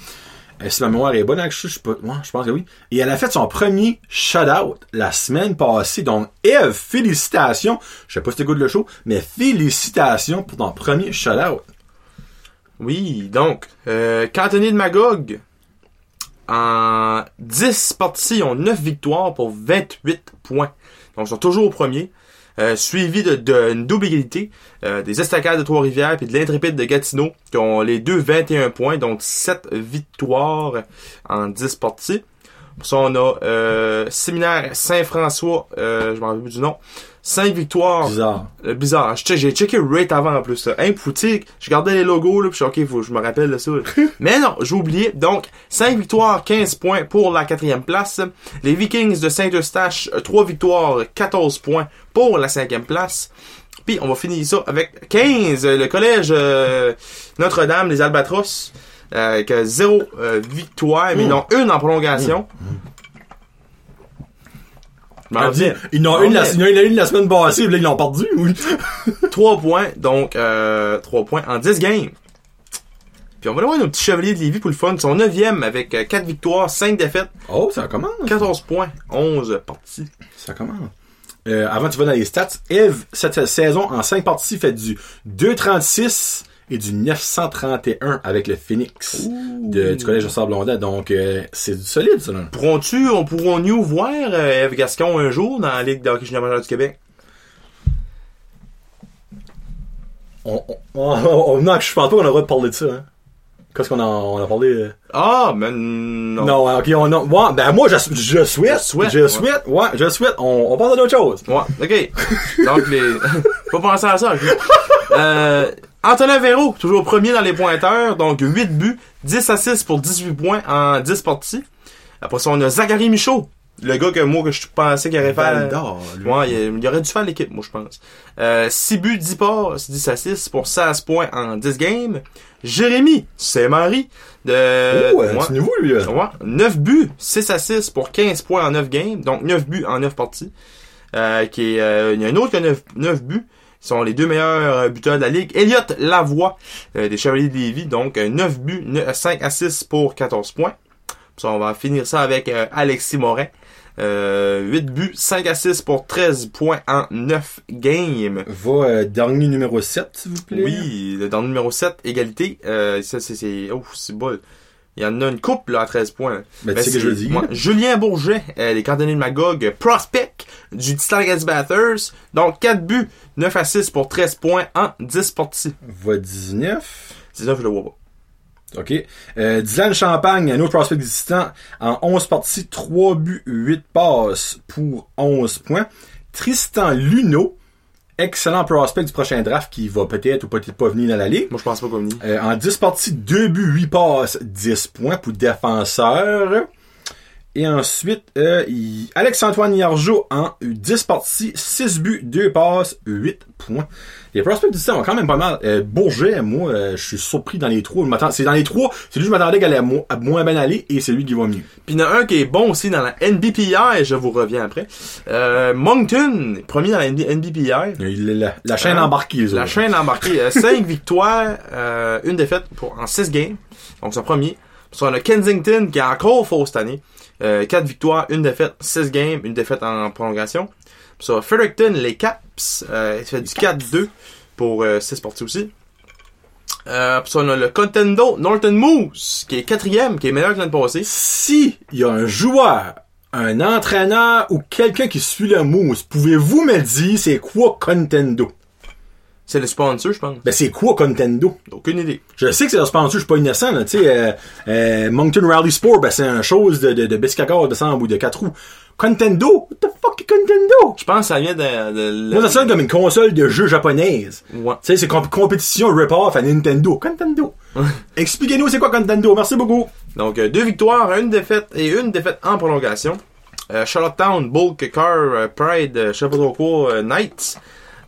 Euh, si ma mémoire est bonne, je, je, ouais, je pense que oui. Et elle a fait son premier shutout la semaine passée. Donc, Eve, félicitations. Je sais pas si t'écoutes le show, mais félicitations pour ton premier shutout. Oui, donc, euh, de Magog, en 10 parties, ils ont 9 victoires pour 28 points. Donc, ils sont toujours au premier. Euh, suivi de, de double égalité euh, des Estacades de Trois-Rivières puis de l'Intrépide de Gatineau qui ont les deux 21 points, donc 7 victoires en 10 parties. Pour ça, on a euh, Séminaire Saint-François, euh, je m'en rappelle plus du nom, 5 victoires Bizarre. euh, bizarre. J'ai checké rate avant en plus. Là. Hein, boutique, je gardais les logos, là, puis je suis ok, faut je me rappelle de ça. là. Mais non, j'ai oublié. Donc, 5 victoires, 15 points pour la quatrième place. Les Vikings de Saint-Eustache, 3 victoires, 14 points pour la cinquième place. Puis on va finir ça avec 15, euh, le collège euh, Notre-Dame, les Albatros, avec 0 victoire, mais Mm. non une en prolongation. Elle dit, reviens. Ils n'ont Ah une, la- en une la semaine passée, là, ils l'ont perdu, oui. 3 points, donc euh, 3 points en 10 games. Puis on va aller voir nos petits chevaliers de Lévis pour le fun. Ils sont 9e avec 4 victoires, 5 défaites, Oh, ça commence. 14 points, 11 parties. Ça commence. Euh, avant, tu vas dans les stats. Eve, cette saison, en 5 parties, fait du 2,36 et du 931 avec le Phoenix de, du Collège de Sablonda. Donc, euh, c'est du solide, ça. Pourrons-tu, on pourrons-nous voir euh, Eve Gascon un jour dans la Ligue de hockey junior majeur du Québec? On, on, on, on- non, je pense pas qu'on a le droit de parler de ça. Hein. Qu'est-ce qu'on a, on a parlé? euh? Ah, mais non. Non, hein, ok, on a, ouais, ben moi, je, je souhaite. Je souhaite, Je souhaite, ouais, je souhaite. On, on parle d'autre chose. Ouais, ok. Donc, les... Faut penser à ça. ok. Euh, Antonin Véro, toujours premier dans les pointeurs. Donc, 8 buts, 10 assists pour 18 points en 10 parties. Après ça, on a Zachary Michaud. Le gars que moi, que je pensais qu'il aurait fait... Lui. Ouais, il, il aurait dû faire l'équipe, moi, je pense. Euh, 6 buts, 10 passes, 10 assists pour 16 points en 10 games. Jérémy, c'est Marie. De... oh, euh, ouais. c'est nouveau, lui. là. Ouais, 9 buts, 6 assists pour 15 points en 9 games, donc 9 buts en 9 parties. Euh, qui est, euh, il y a un autre qui a 9, 9 buts. Ils sont les deux meilleurs euh, buteurs de la ligue. Elliott Lavoie, euh, des Chevaliers de Lévis, donc euh, 9 buts, 9 5 assists pour 14 points. Puis ça, on va finir ça avec euh, Alexis Morin. Euh, 8 buts, 5 assists pour 13 points en 9 games. Va, euh, dernier numéro 7, s'il vous plaît. Oui, le- le numéro 7, égalité. Euh, ça, c'est, c'est, oh, c'est bol. Il y en a une coupe, là, à 13 points. Ben, Ben, tu sais que je dis. moi, Julien Bourget, euh, les cantonniers de Magog, prospect du Titan Bathurst. Donc, 4 buts, 9 assists pour 13 points en 10 parties. Va 19. 19, je le vois pas. OK. Euh, Dylan Champagne, un autre prospect existant, en 11 parties, 3 buts, 8 passes pour 11 points. Tristan Luneau, excellent prospect du prochain draft qui va peut-être ou peut-être pas venir dans la ligue. Moi, je pense pas comme lui. Euh, en 10 parties, 2 buts, 8 passes, 10 points pour défenseur. Et ensuite, euh, il- Alex-Antoine Yargeau en 10 parties, 6 buts, 2 passes, 8 points. Les prospects du ont quand même pas mal. Euh, Bourget, moi, euh, je suis surpris dans les trois. C'est dans les trois, c'est lui que je m'attendais qu'elle allait mo- à moins bien aller et c'est lui qui va mieux. Puis il y en a un qui est bon aussi dans la NBPI, je vous reviens après. Euh, Moncton, premier dans la NBPI. Il- La, la chaîne Hein? embarquée, les La autres. chaîne embarquée, 5 victoires, euh, une défaite pour, en 6 games. Donc son premier. Puis on a Kensington qui est encore faux cette année. Euh, 4 victoires, une défaite, 6 games, une défaite en prolongation. Ça, Fredericton, les Caps, euh, il fait du 4-2 pour 6 parties aussi. Euh, puis ça, on a le Contendo Norton Moose, qui est quatrième, qui est meilleur que l'année passée. Si il y a un joueur, un entraîneur ou quelqu'un qui suit le mousse, pouvez-vous me dire c'est quoi Contendo? C'est le sponsor, je pense. Ben c'est quoi Contendo? Aucune idée. Je sais que c'est le sponsor, je suis pas innocent, là. Tu sais, euh, euh, Moncton Rally Sport, ben c'est un chose de, de, de biscacor, de sang ou de quatre roues. Contendo? What the fuck est Contendo? Je pense que ça vient de... de Moi, ça sonne comme une console de jeux japonaise. Ouais. Tu sais, c'est comp- compétition rip-off à Nintendo. Contendo. Expliquez-nous c'est quoi Contendo? Merci beaucoup. Donc, euh, deux victoires, une défaite et une défaite en prolongation. Euh, Charlottetown, Bulk Car, Pride, euh, je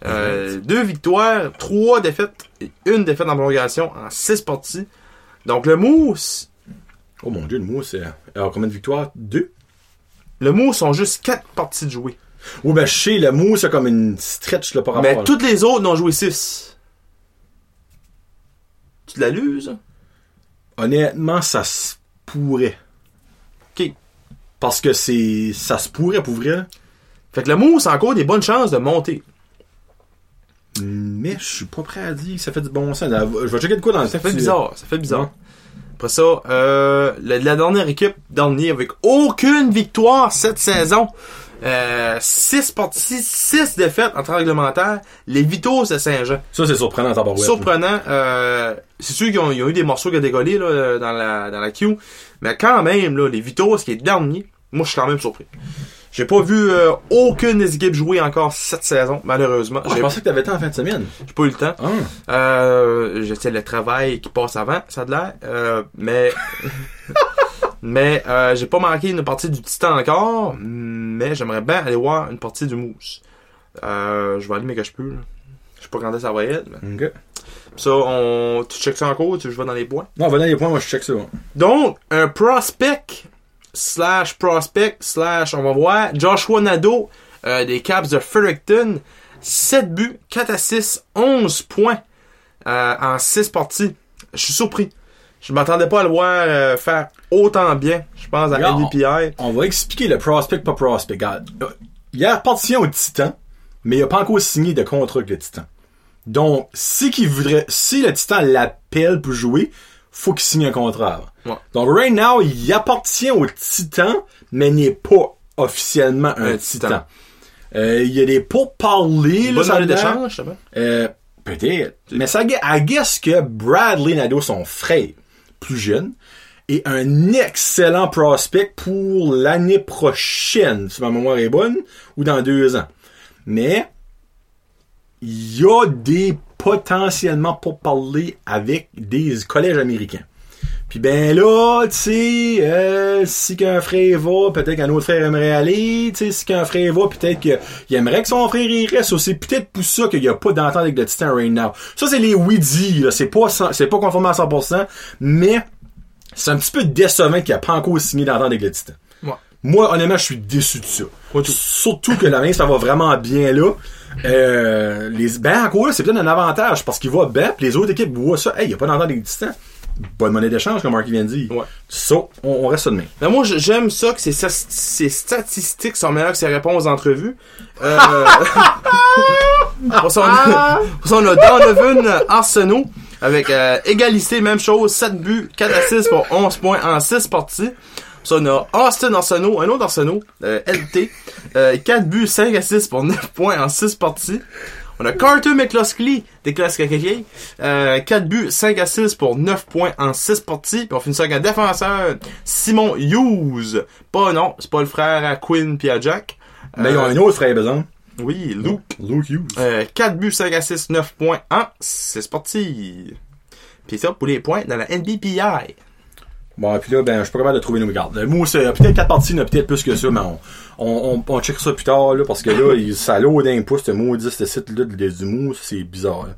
euh, deux victoires, trois défaites et une défaite en prolongation en six parties. Donc, le Moose, Oh mon dieu, le mousse, c'est... Alors, combien de victoires? Deux? le Moose sont juste quatre parties de jouer. Oh ben, je sais, le mousse, c'est comme une stretch, là, par rapport Mais à- toutes les autres n'ont joué six. Tu te la luses? Honnêtement, ça se pourrait. Ok. Parce que c'est... Ça se pourrait, pour vrai. Fait que le Moose a encore des bonnes chances de monter. Mais je suis pas prêt à dire que ça fait du bon sens. Je vais checker de quoi dans le Ça fait bizarre, ça fait bizarre. Ouais. Après ça, euh, la, la dernière équipe, dernier, avec aucune victoire cette saison. Euh, 6 parties, 6 défaites en temps réglementaire. Les Vitos de Saint-Jean. Ça, c'est surprenant, en tabarouette. Surprenant. Euh, c'est sûr qu'ils ont, ils ont eu des morceaux qui ont décollé là, dans, la, dans la queue. Mais quand même, là, les Vitos, qui est dernier, moi, je suis quand même surpris. J'ai pas vu euh, aucune des équipes jouer encore cette saison, malheureusement. Ah, je pensais que t'avais temps en fin de semaine. j'ai pas eu le temps. Ah. Euh, je sais le travail qui passe avant, ça a de l'air. Euh, mais mais euh, j'ai pas manqué une partie du Titan encore, mais j'aimerais bien aller voir une partie du Mousse. Euh, je vais aller mais que je peux. Je sais pas quand ça va être. Mais... Ok. Ça, on tu checkes ça encore, tu je vais dans les points? Non, va dans les points, moi, je check ça. Donc, un prospect slash prospect slash, on va voir, Joshua Nadeau euh, des Caps de Fredericton. 7 buts, 4 assists, 11 points euh, en 6 parties. Je suis surpris. Je m'attendais pas à le voir euh, faire autant bien, je pense, à NDPI. On va expliquer le prospect, pas prospect. Il appartient au Titan, mais il a pas encore signé de contrat avec le Titan. Donc, si qu'il voudrait, si le Titan l'appelle pour jouer, faut qu'il signe un contrat. Ouais. Donc, right now, il appartient au Titan, mais n'est pas officiellement un, Un Titan. Titan. Euh, il y a des pourparlers, Bonne ça a monnaie l'air. d'échange, justement. Euh, peut-être. Mais ça, I guess que Bradley Nadeau, son frère, plus jeune, est un excellent prospect pour l'année prochaine, si ma mémoire est bonne, ou dans deux ans. Mais, il y a des potentiellement pour parler avec des collèges américains. Puis ben là, tu sais, euh, si qu'un frère va, peut-être qu'un autre frère aimerait aller. Tu sais, si qu'un frère va, peut-être qu'il aimerait que son frère y reste. C'est peut-être pour ça qu'il n'y a pas d'entente avec le Titan right now. Ça, c'est les oui-dit, là. C'est pas, c'est pas conforme à 100%, mais c'est un petit peu décevant qu'il n'y a pas encore signé d'entente avec le Titan. Ouais. Moi, honnêtement, je suis déçu de ça. Surtout que la main, ça va vraiment bien là. Euh, les, ben, encore c'est peut-être un avantage parce qu'il va bien, puis les autres équipes voient ça. Hey, il n'y a pas d'entente le Titan. Bonne monnaie d'échange, comme Mark vient de dire. Ouais. Ça, on, on reste ça de même. Mais moi, j'aime ça que ces, ces statistiques sont meilleures que ses réponses d'entrevue. Euh, pour ça, on a, pour ça, on a Donovan Arsenault avec euh, égalité, même chose, 7 buts, 4 assists pour 11 points en 6 parties. Ça, on a Austin Arsenault, un autre Arsenault, euh, LT, euh, 4 buts, 5 assists pour 9 points en 6 parties. On a Carter McCluskey des classes KKK. Euh, 4 buts, 5 assists pour 9 points en 6 parties. Puis on finit ça avec un défenseur, Simon Hughes. Pas, non, c'est pas le frère à Quinn puis à Jack. Mais il y a Euh, un autre frère besoin. Oui, Luke. Luke Hughes. Euh, 4 buts, 5 assists, 9 points en 6 parties. Puis ça, pour les points dans la NBPI. Bon, puis là, ben, je suis pas capable de trouver nos gardes. Mot, c'est peut-être 4 parties, il peut-être plus que ça, mais on, on, on, on check ça plus tard, là, parce que là, il, ça load d'un pouce, ce maudit, ce site-là, du mot, c'est bizarre, là.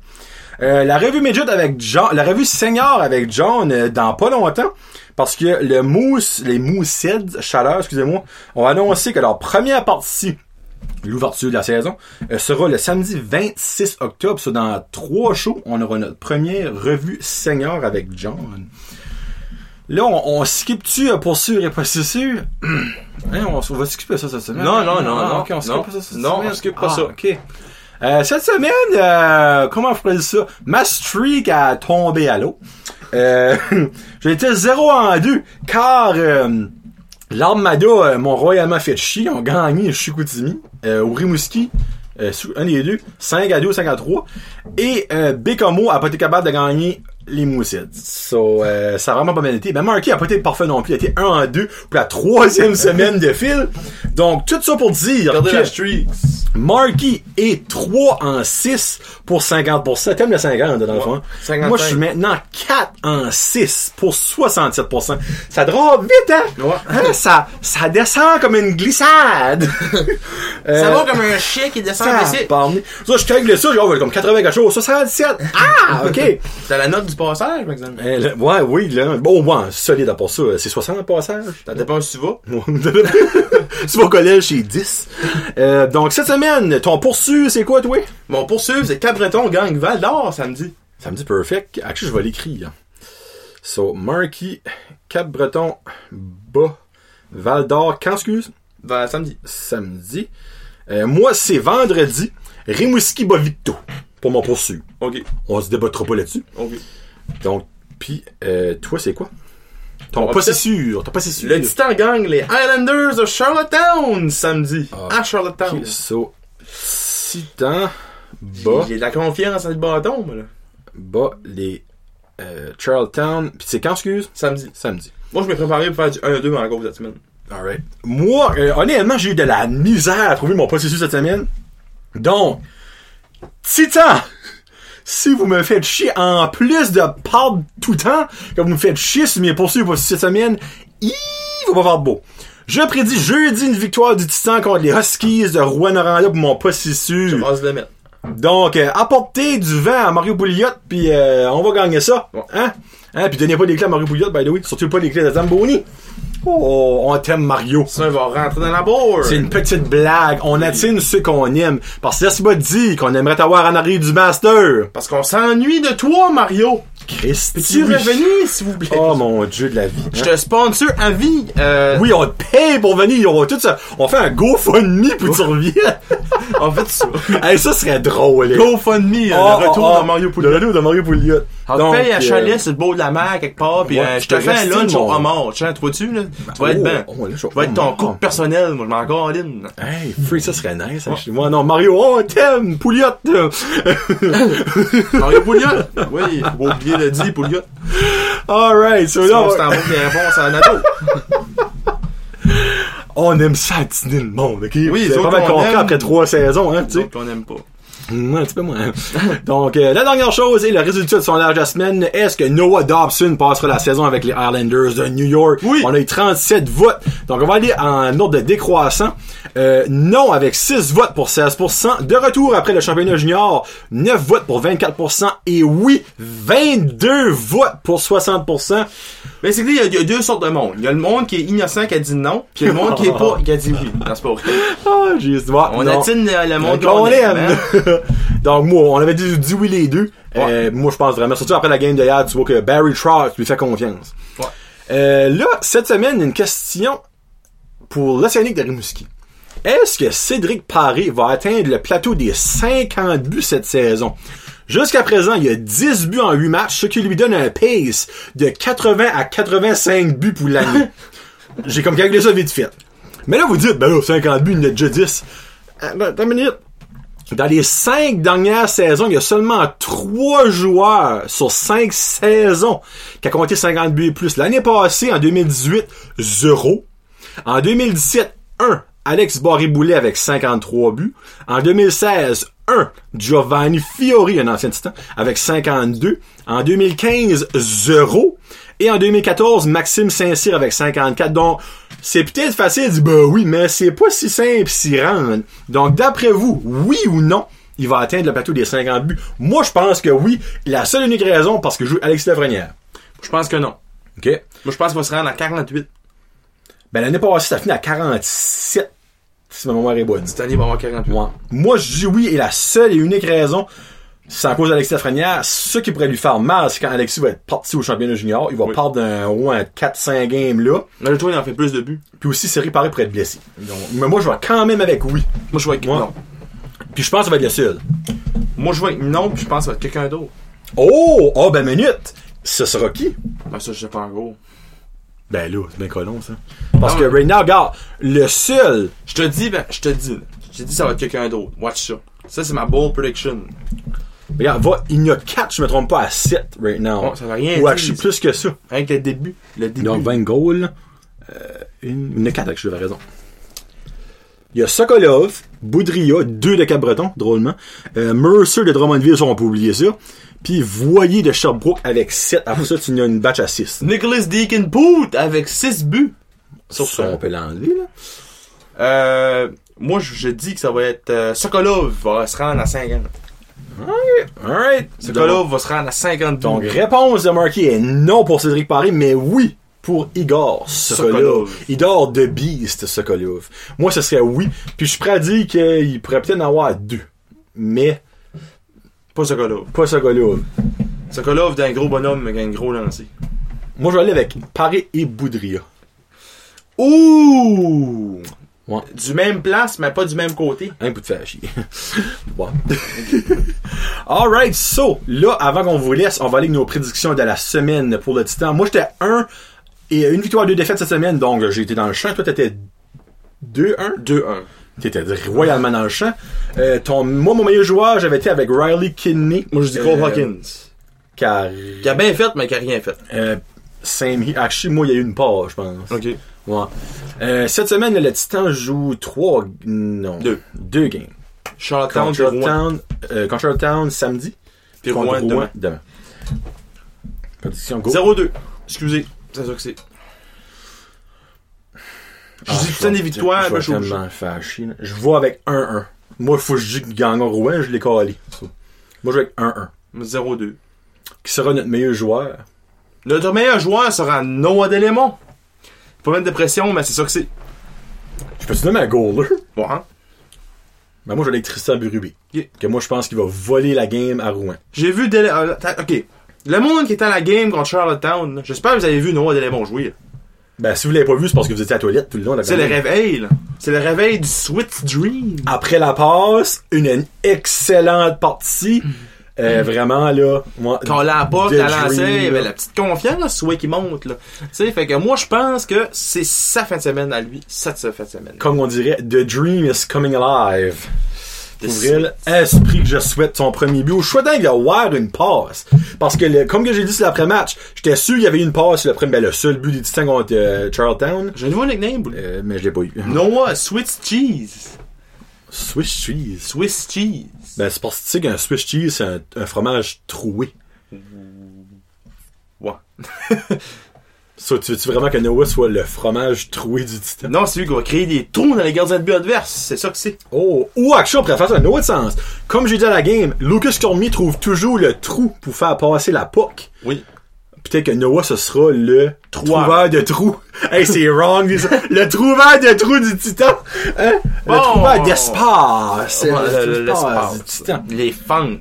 Euh, la revue Midget avec John, la revue Senior avec John euh, dans pas longtemps, parce que le mousse, les Mooseheads, chaleur, excusez-moi, ont annoncé que leur première partie, l'ouverture de la saison, euh, sera le samedi 26 octobre. Ça, dans trois shows, on aura notre première revue Senior avec John. Là, on, on skip-tu euh, pour sûr et pas si sûr? Hein, on, on va skipper ça cette semaine. Non, non, non, Ah, non, ok, on skip non, pas ça cette non, semaine. on skip pas Ah, ça. ok. Euh, cette semaine, euh, comment on ferait ça? Ma streak a tombé à l'eau. Euh, j'ai été 0 en 2, car euh, l'Armada euh, m'ont royalement fait chier. Ils ont gagné Chicoutimi, euh, au Rimouski, euh, un des deux, 5 à 2, 5 à 3. Et euh, Bécamo a pas été capable de gagner les Moussides. So, euh, ça a vraiment pas bien été. Ben, Marky a pas été parfait non plus. Il a été 1 en 2 pour la troisième semaine de fil. Donc, tout ça pour dire que. Marky est 3 en 6 pour 50%. T'aimes le 50 dans le fond? 55. Moi, je suis maintenant 4 en 6 pour 67%. Ça drop vite, hein? Ouais. Hein, Ça, ça descend comme une glissade. Euh, Ça va comme un chien qui descend pardon. Ça, je calcule ça, genre, comme 80 quelque chose, 77. Ah, ok. T'as la note du passage, par exemple. Euh, là, ouais, oui, là. Bon, ouais, solide à part ça. C'est 60 le passage. Ça dépend où tu vas. tu vas au collège, c'est 10. Euh, donc, cette semaine, ton poursu, c'est quoi, toi? Mon poursuivre, c'est Cap-Breton gang Val d'Or samedi. Samedi perfect. Actually, je vais l'écrire. So, Marky, Cap-Breton, Bas, Val d'Or, quand, excuse? Va samedi. Samedi. Euh, moi, c'est vendredi, Rimouski, Bas, Victo, pour mon poursu. Ok. On se débattra pas là-dessus. Ok. Donc, puis, euh, toi, c'est quoi? Ton pas c'est sûr. Ton pas c'est sûr. Le Titan gang, les Highlanders de Charlottetown samedi. Ah. À Charlottetown. Ok, so, Titan, Bas, J'ai de la confiance dans le bâton, moi, là. Bas, les euh, Charlestown. Puis c'est quand, excuse? Samedi. Samedi. Moi, je m'ai préparé pour faire du 1-2 en gros cette semaine. Alright. Moi, euh, honnêtement, j'ai eu de la misère à trouver mon processus cette semaine. Donc, Titan! Si vous me faites chier en plus de perdre tout le temps, que vous me faites chier sur mes poursuites pour cette semaine, il va pas faire beau. Je prédis jeudi une victoire du Titan contre les Huskies de Rouen-Noranda pour mon processus. Je pense le mettre. Donc, euh, apportez du vent à Mario Pouliot, puis euh, on va gagner ça. Hein? Hein? Puis donnez pas les clés à Mario Pouliot, by the way. Surtout pas les clés de Zamboni. Oh, on t'aime Mario. Ça, il va rentrer dans la bourre. C'est une petite blague. On attire ceux qu'on aime. Parce que laisse-moi te dire qu'on aimerait t'avoir en arrière du master. Parce qu'on s'ennuie de toi, Mario. Christ. Peux-tu revenir, s'il vous plaît? Oh mon dieu de la vie. Je hein? te sponsor à vie. Euh, Oui, on te paye pour venir. On, va tout ça. on fait un GoFundMe pour que tu reviennes. En fait, ça. hey, ça serait drôle. GoFundMe, Oh, le retour oh, de Mario Le Pouliot. retour de Mario Pouliot. On Donc, paye à euh, chalet sur le bord de la mer quelque part, puis euh, je te fais un lunch au homard. Tu vois-tu, là? Tu vas être je- Tu vas être ton couple personnel, moi, je m'en galine. Hey, free, ça serait nice. hein. Moi, non, Mario, oh, t'aimes, Pouliot. Mario Pouliot? Oui, faut oublier de dire, Pouliot. Alright, so là, on- c'est à Nato. on aime ça dîner le monde, ok? Oui, autres, pas mal compris après trois saisons, hein, tu sais. Donc, on aime pas. Un petit peu moins. Donc, euh, la dernière chose est le résultat de son large de la semaine. Est-ce que Noah Dobson passera la saison avec les Islanders de New York? Oui. On a eu 37 votes. Donc, on va aller en ordre de décroissant. Euh, non avec 6 votes pour 16%. De retour après le championnat junior, 9 votes pour 24%. Et oui, 22 votes pour 60%. Mais c'est que il y a- il y, a deux sortes de monde. Il y a le monde qui est innocent qui a dit non, puis le monde qui est pas, qui a dit oui. Non, c'est pas vrai. Ah, ouais, On non. attine le, monde on aime. Donc, moi, on avait dit, dit oui les deux. Euh, moi, je pense vraiment, surtout après la game d'hier, tu vois que Barry Trout lui fait confiance. Ouais. Euh, là, cette semaine, une question pour l'Océanique de Rimouski. Est-ce que Cédric Paré va atteindre le plateau des 50 buts cette saison? Jusqu'à présent, il y a 10 buts en 8 matchs, ce qui lui donne un pace de 80 à 85 buts pour l'année. J'ai comme calculé ça vite fait. Mais là, vous dites, ben là, 50 buts, il y en a déjà 10. Euh, une minute. Dans les cinq dernières saisons, il y a seulement trois joueurs sur cinq saisons qui a compté 50 buts et plus. L'année passée, en 2018, 0. En 2017, 1. Alex Barré-Boulet avec 53 buts. En 2016, 1. Giovanni Fiori, un ancien titan, avec 52. En 2015, 0. Et en 2014, Maxime Saint-Cyr avec 54. Donc, c'est peut-être facile de dire, ben oui, mais c'est pas si simple s'y rendre. Donc, d'après vous, oui ou non, il va atteindre le plateau des 50 buts? Moi, je pense que oui. La seule et unique raison, parce que je joue Alexis Lafrenière. Je pense que non. OK? Moi, je pense qu'il va se rendre à 48. Ben, l'année passée, ça a fini à 47, si ma mémoire est bonne. Cette année, il va avoir 48. Ouais. Moi, je dis oui, et la seule et unique raison, c'est à cause d'Alexis Lafrenière. Ce qui pourrait lui faire mal, c'est quand Alexis va être parti au championnat junior. Il va Oui. perdre d'un au moins 4-5 games là. Mais le il en fait plus de buts. Puis aussi, Série paraît pour être blessé. Donc, mais moi, je vais quand même avec oui. Moi, je vais avec non. Puis je pense que ça va être le seul. Moi, je vois non, puis je pense que ça va être quelqu'un d'autre. Oh! Oh, ben minute! Ce sera qui? Ben, ça, je sais pas en gros. Ben là, c'est bien colon, ça. Parce Non, que right now, regarde, le seul... Je te dis, ben, je te dis. Je te dis, ça va être quelqu'un d'autre. Watch ça. Ça, c'est ma bold prediction. Regarde, va, il y en a 4, je me trompe pas, à 7 right now. Bon, ça va rien Ou actually plus que ça. Avec le début. Le début. Donc 20 goals. Euh, une, une 4, je j'avais raison. Il y a Sokolov, Boudria, deux de Cap-Breton, drôlement. Euh, Mercer de Drummondville, ça, on peut oublier ça. Puis Voyer de Sherbrooke avec 7. Après ça, tu as une batch à 6. Nicholas Deacon Poot avec 6 buts. Sur ça, on peut l'enlever, là. Euh, moi, je, je dis que ça va être euh, Sokolov va se rendre à 50. Alright. Sokolov va se rendre à 50 buts. Donc, réponse de Marquis est non pour Cédric Paré, mais oui pour Igor Sokolov. Sokolov. Igor de Beast Sokolov. Moi, ce serait oui. Puis je suis prêt à dire qu'il pourrait peut-être en avoir deux. Mais Pas Sokolov. pas Sokolov. Sokolov d'un gros bonhomme avec un gros lancer. Moi, je vais aller avec Paré et Boudria. Ouh! Ouais. Du même place, mais pas du même côté. Un bout de faire chier. bon. Alright, so, là, avant qu'on vous laisse, on va aller avec nos prédictions de la semaine pour le Titan. Moi, j'étais 1 et une victoire, deux défaites cette semaine, donc j'ai été dans le champ. Toi, t'étais 2-1. 2-1. T'étais royalement dans le champ. Euh, ton, moi, mon meilleur joueur, j'avais été avec Riley Kidney. Moi, je dis Cole Euh, Hawkins. Car, Qui a bien fait, mais qui a rien fait. euh, same here. Actually, moi, il y a eu une pause, je pense. Ok. Ouais. Euh, cette semaine, le Titan joue 3, non. Deux. Deux games. Charlottetown. Charlottetown, euh, contre Charlottetown samedi. Puis Rouen demain. demain. Prédiction go. 0-2. Excusez. C'est ça que c'est. Je Ah, dis putain des victoires, Je suis tellement là. Je vois avec 1-1. Moi, il faut que je dise que gagne Rouen, je l'ai collé. So. Moi, je vais avec 1-1. 0-2. Qui sera notre meilleur joueur? Notre meilleur joueur sera Noah Delémont. Pas mettre de pression, mais c'est ça que c'est. Je peux te nommer un goaler? Bon, hein? Ben, moi, avec Tristan Burubé. Yeah. Que moi, je pense qu'il va voler la game à Rouen. J'ai vu Dele... euh, ok. Le monde qui était à la game contre Charlottetown, j'espère que vous avez vu Noah Delémont jouer. là. Ben, si vous l'avez pas vu, c'est parce que vous étiez à la toilette tout le long. C'est le réveil, là. C'est le réveil du Sweet Dream. Après la passe, une, une excellente partie. Euh, vraiment, là, moi. Quand la porte, The elle lançait, Dream, il y avait là. la petite confiance, ouais, qui monte, là. Tu sais, fait que moi, je pense que c'est sa fin de semaine à lui, cette fin de semaine. Comme on dirait, The Dream is coming alive. Là, esprit que je souhaite son premier but. Je souhaite qu'il avoir une passe. Parce que, le- comme que j'ai dit sur l'après-match, j'étais sûr qu'il y avait eu une passe sur le premier, ben, le seul but des Titans contre euh, Charlottetown. J'ai un nouveau nickname. Euh, mais je l'ai pas eu. Noah Swiss Cheese. Swiss cheese. Swiss Cheese. Ben, c'est parce que tu sais qu'un Swiss cheese, c'est un, un fromage troué. Ouais. Ça, tu veux-tu vraiment que Noah soit le fromage troué du Titan? Non, c'est lui qui va créer des trous dans les gardiens de but adverses. C'est ça que c'est. Oh, ou action, on pourrait faire ça dans un autre sens. Comme j'ai dit à la game, Lucas Cormier trouve toujours le trou pour faire passer la puck. Oui. Peut-être que Noah, ce sera le Trouveur. trouveur de trous. hey, c'est wrong. Le trouveur de trous du Titan. Hein? Le trouveur d'espace. Ouais, Le l'espace du Titan. Les fentes.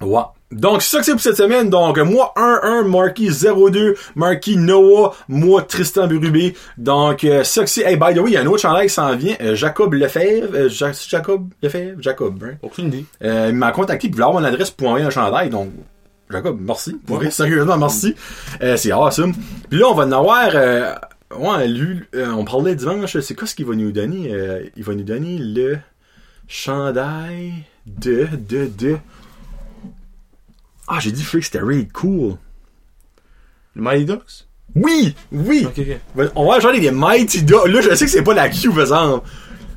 Ouais. Donc, c'est ça que c'est pour cette semaine. Donc, moi, 1-1, Marky 0-2, Marky Noah, moi, Tristan Burubé. Donc, euh, ça que c'est. Hey, by the way, il y a un autre chandail qui s'en vient. euh, Jacob Lefebvre. Euh, Ja- Jacob Lefebvre? Jacob, hein? Aucune idée. Euh, il m'a contacté pour avoir mon adresse pour envoyer un chandail. Donc, Jacob, merci. Pour sérieusement, merci. Euh, c'est awesome. Puis là, on va en avoir... Euh, ouais, lui, euh, on parlait dimanche. C'est quoi ce qu'il va nous donner? Il va nous donner le chandail de... de... de... Ah, j'ai dit Freak, c'était cool. Le Mighty Ducks? Oui! Oui! On va chanter des Mighty Ducks. Là, je sais que c'est pas la Q, par exemple.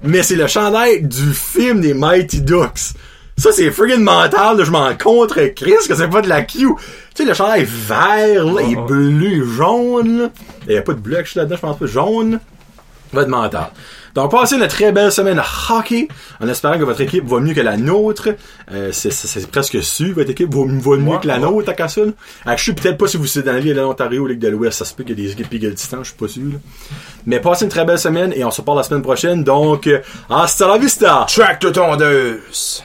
Mais c'est le chandail du film des Mighty Ducks. Ça, c'est friggin' mental, là. Je m'en contre Chris que c'est pas de la Q. Tu sais, le chandail vert, là, et Ah, ah. bleu, jaune, là. Il y a pas de bleu que je suis là-dedans, je pense pas. Jaune. Va être mental. Donc, passez une très belle semaine à hockey, en espérant que votre équipe va mieux que la nôtre. Euh, c'est, presque sûr, votre équipe va, va mieux Ouais, que la ouais. nôtre, à là. Ah, je sais peut-être pas si vous êtes dans la Ligue de l'Ontario ou Ligue de l'Ouest, ça se peut qu'il y a des équipes égales distance, je suis pas sûr. là. Mais passez une très belle semaine et on se parle la semaine prochaine. Donc, euh, hasta la vista! Tractor tondeuse!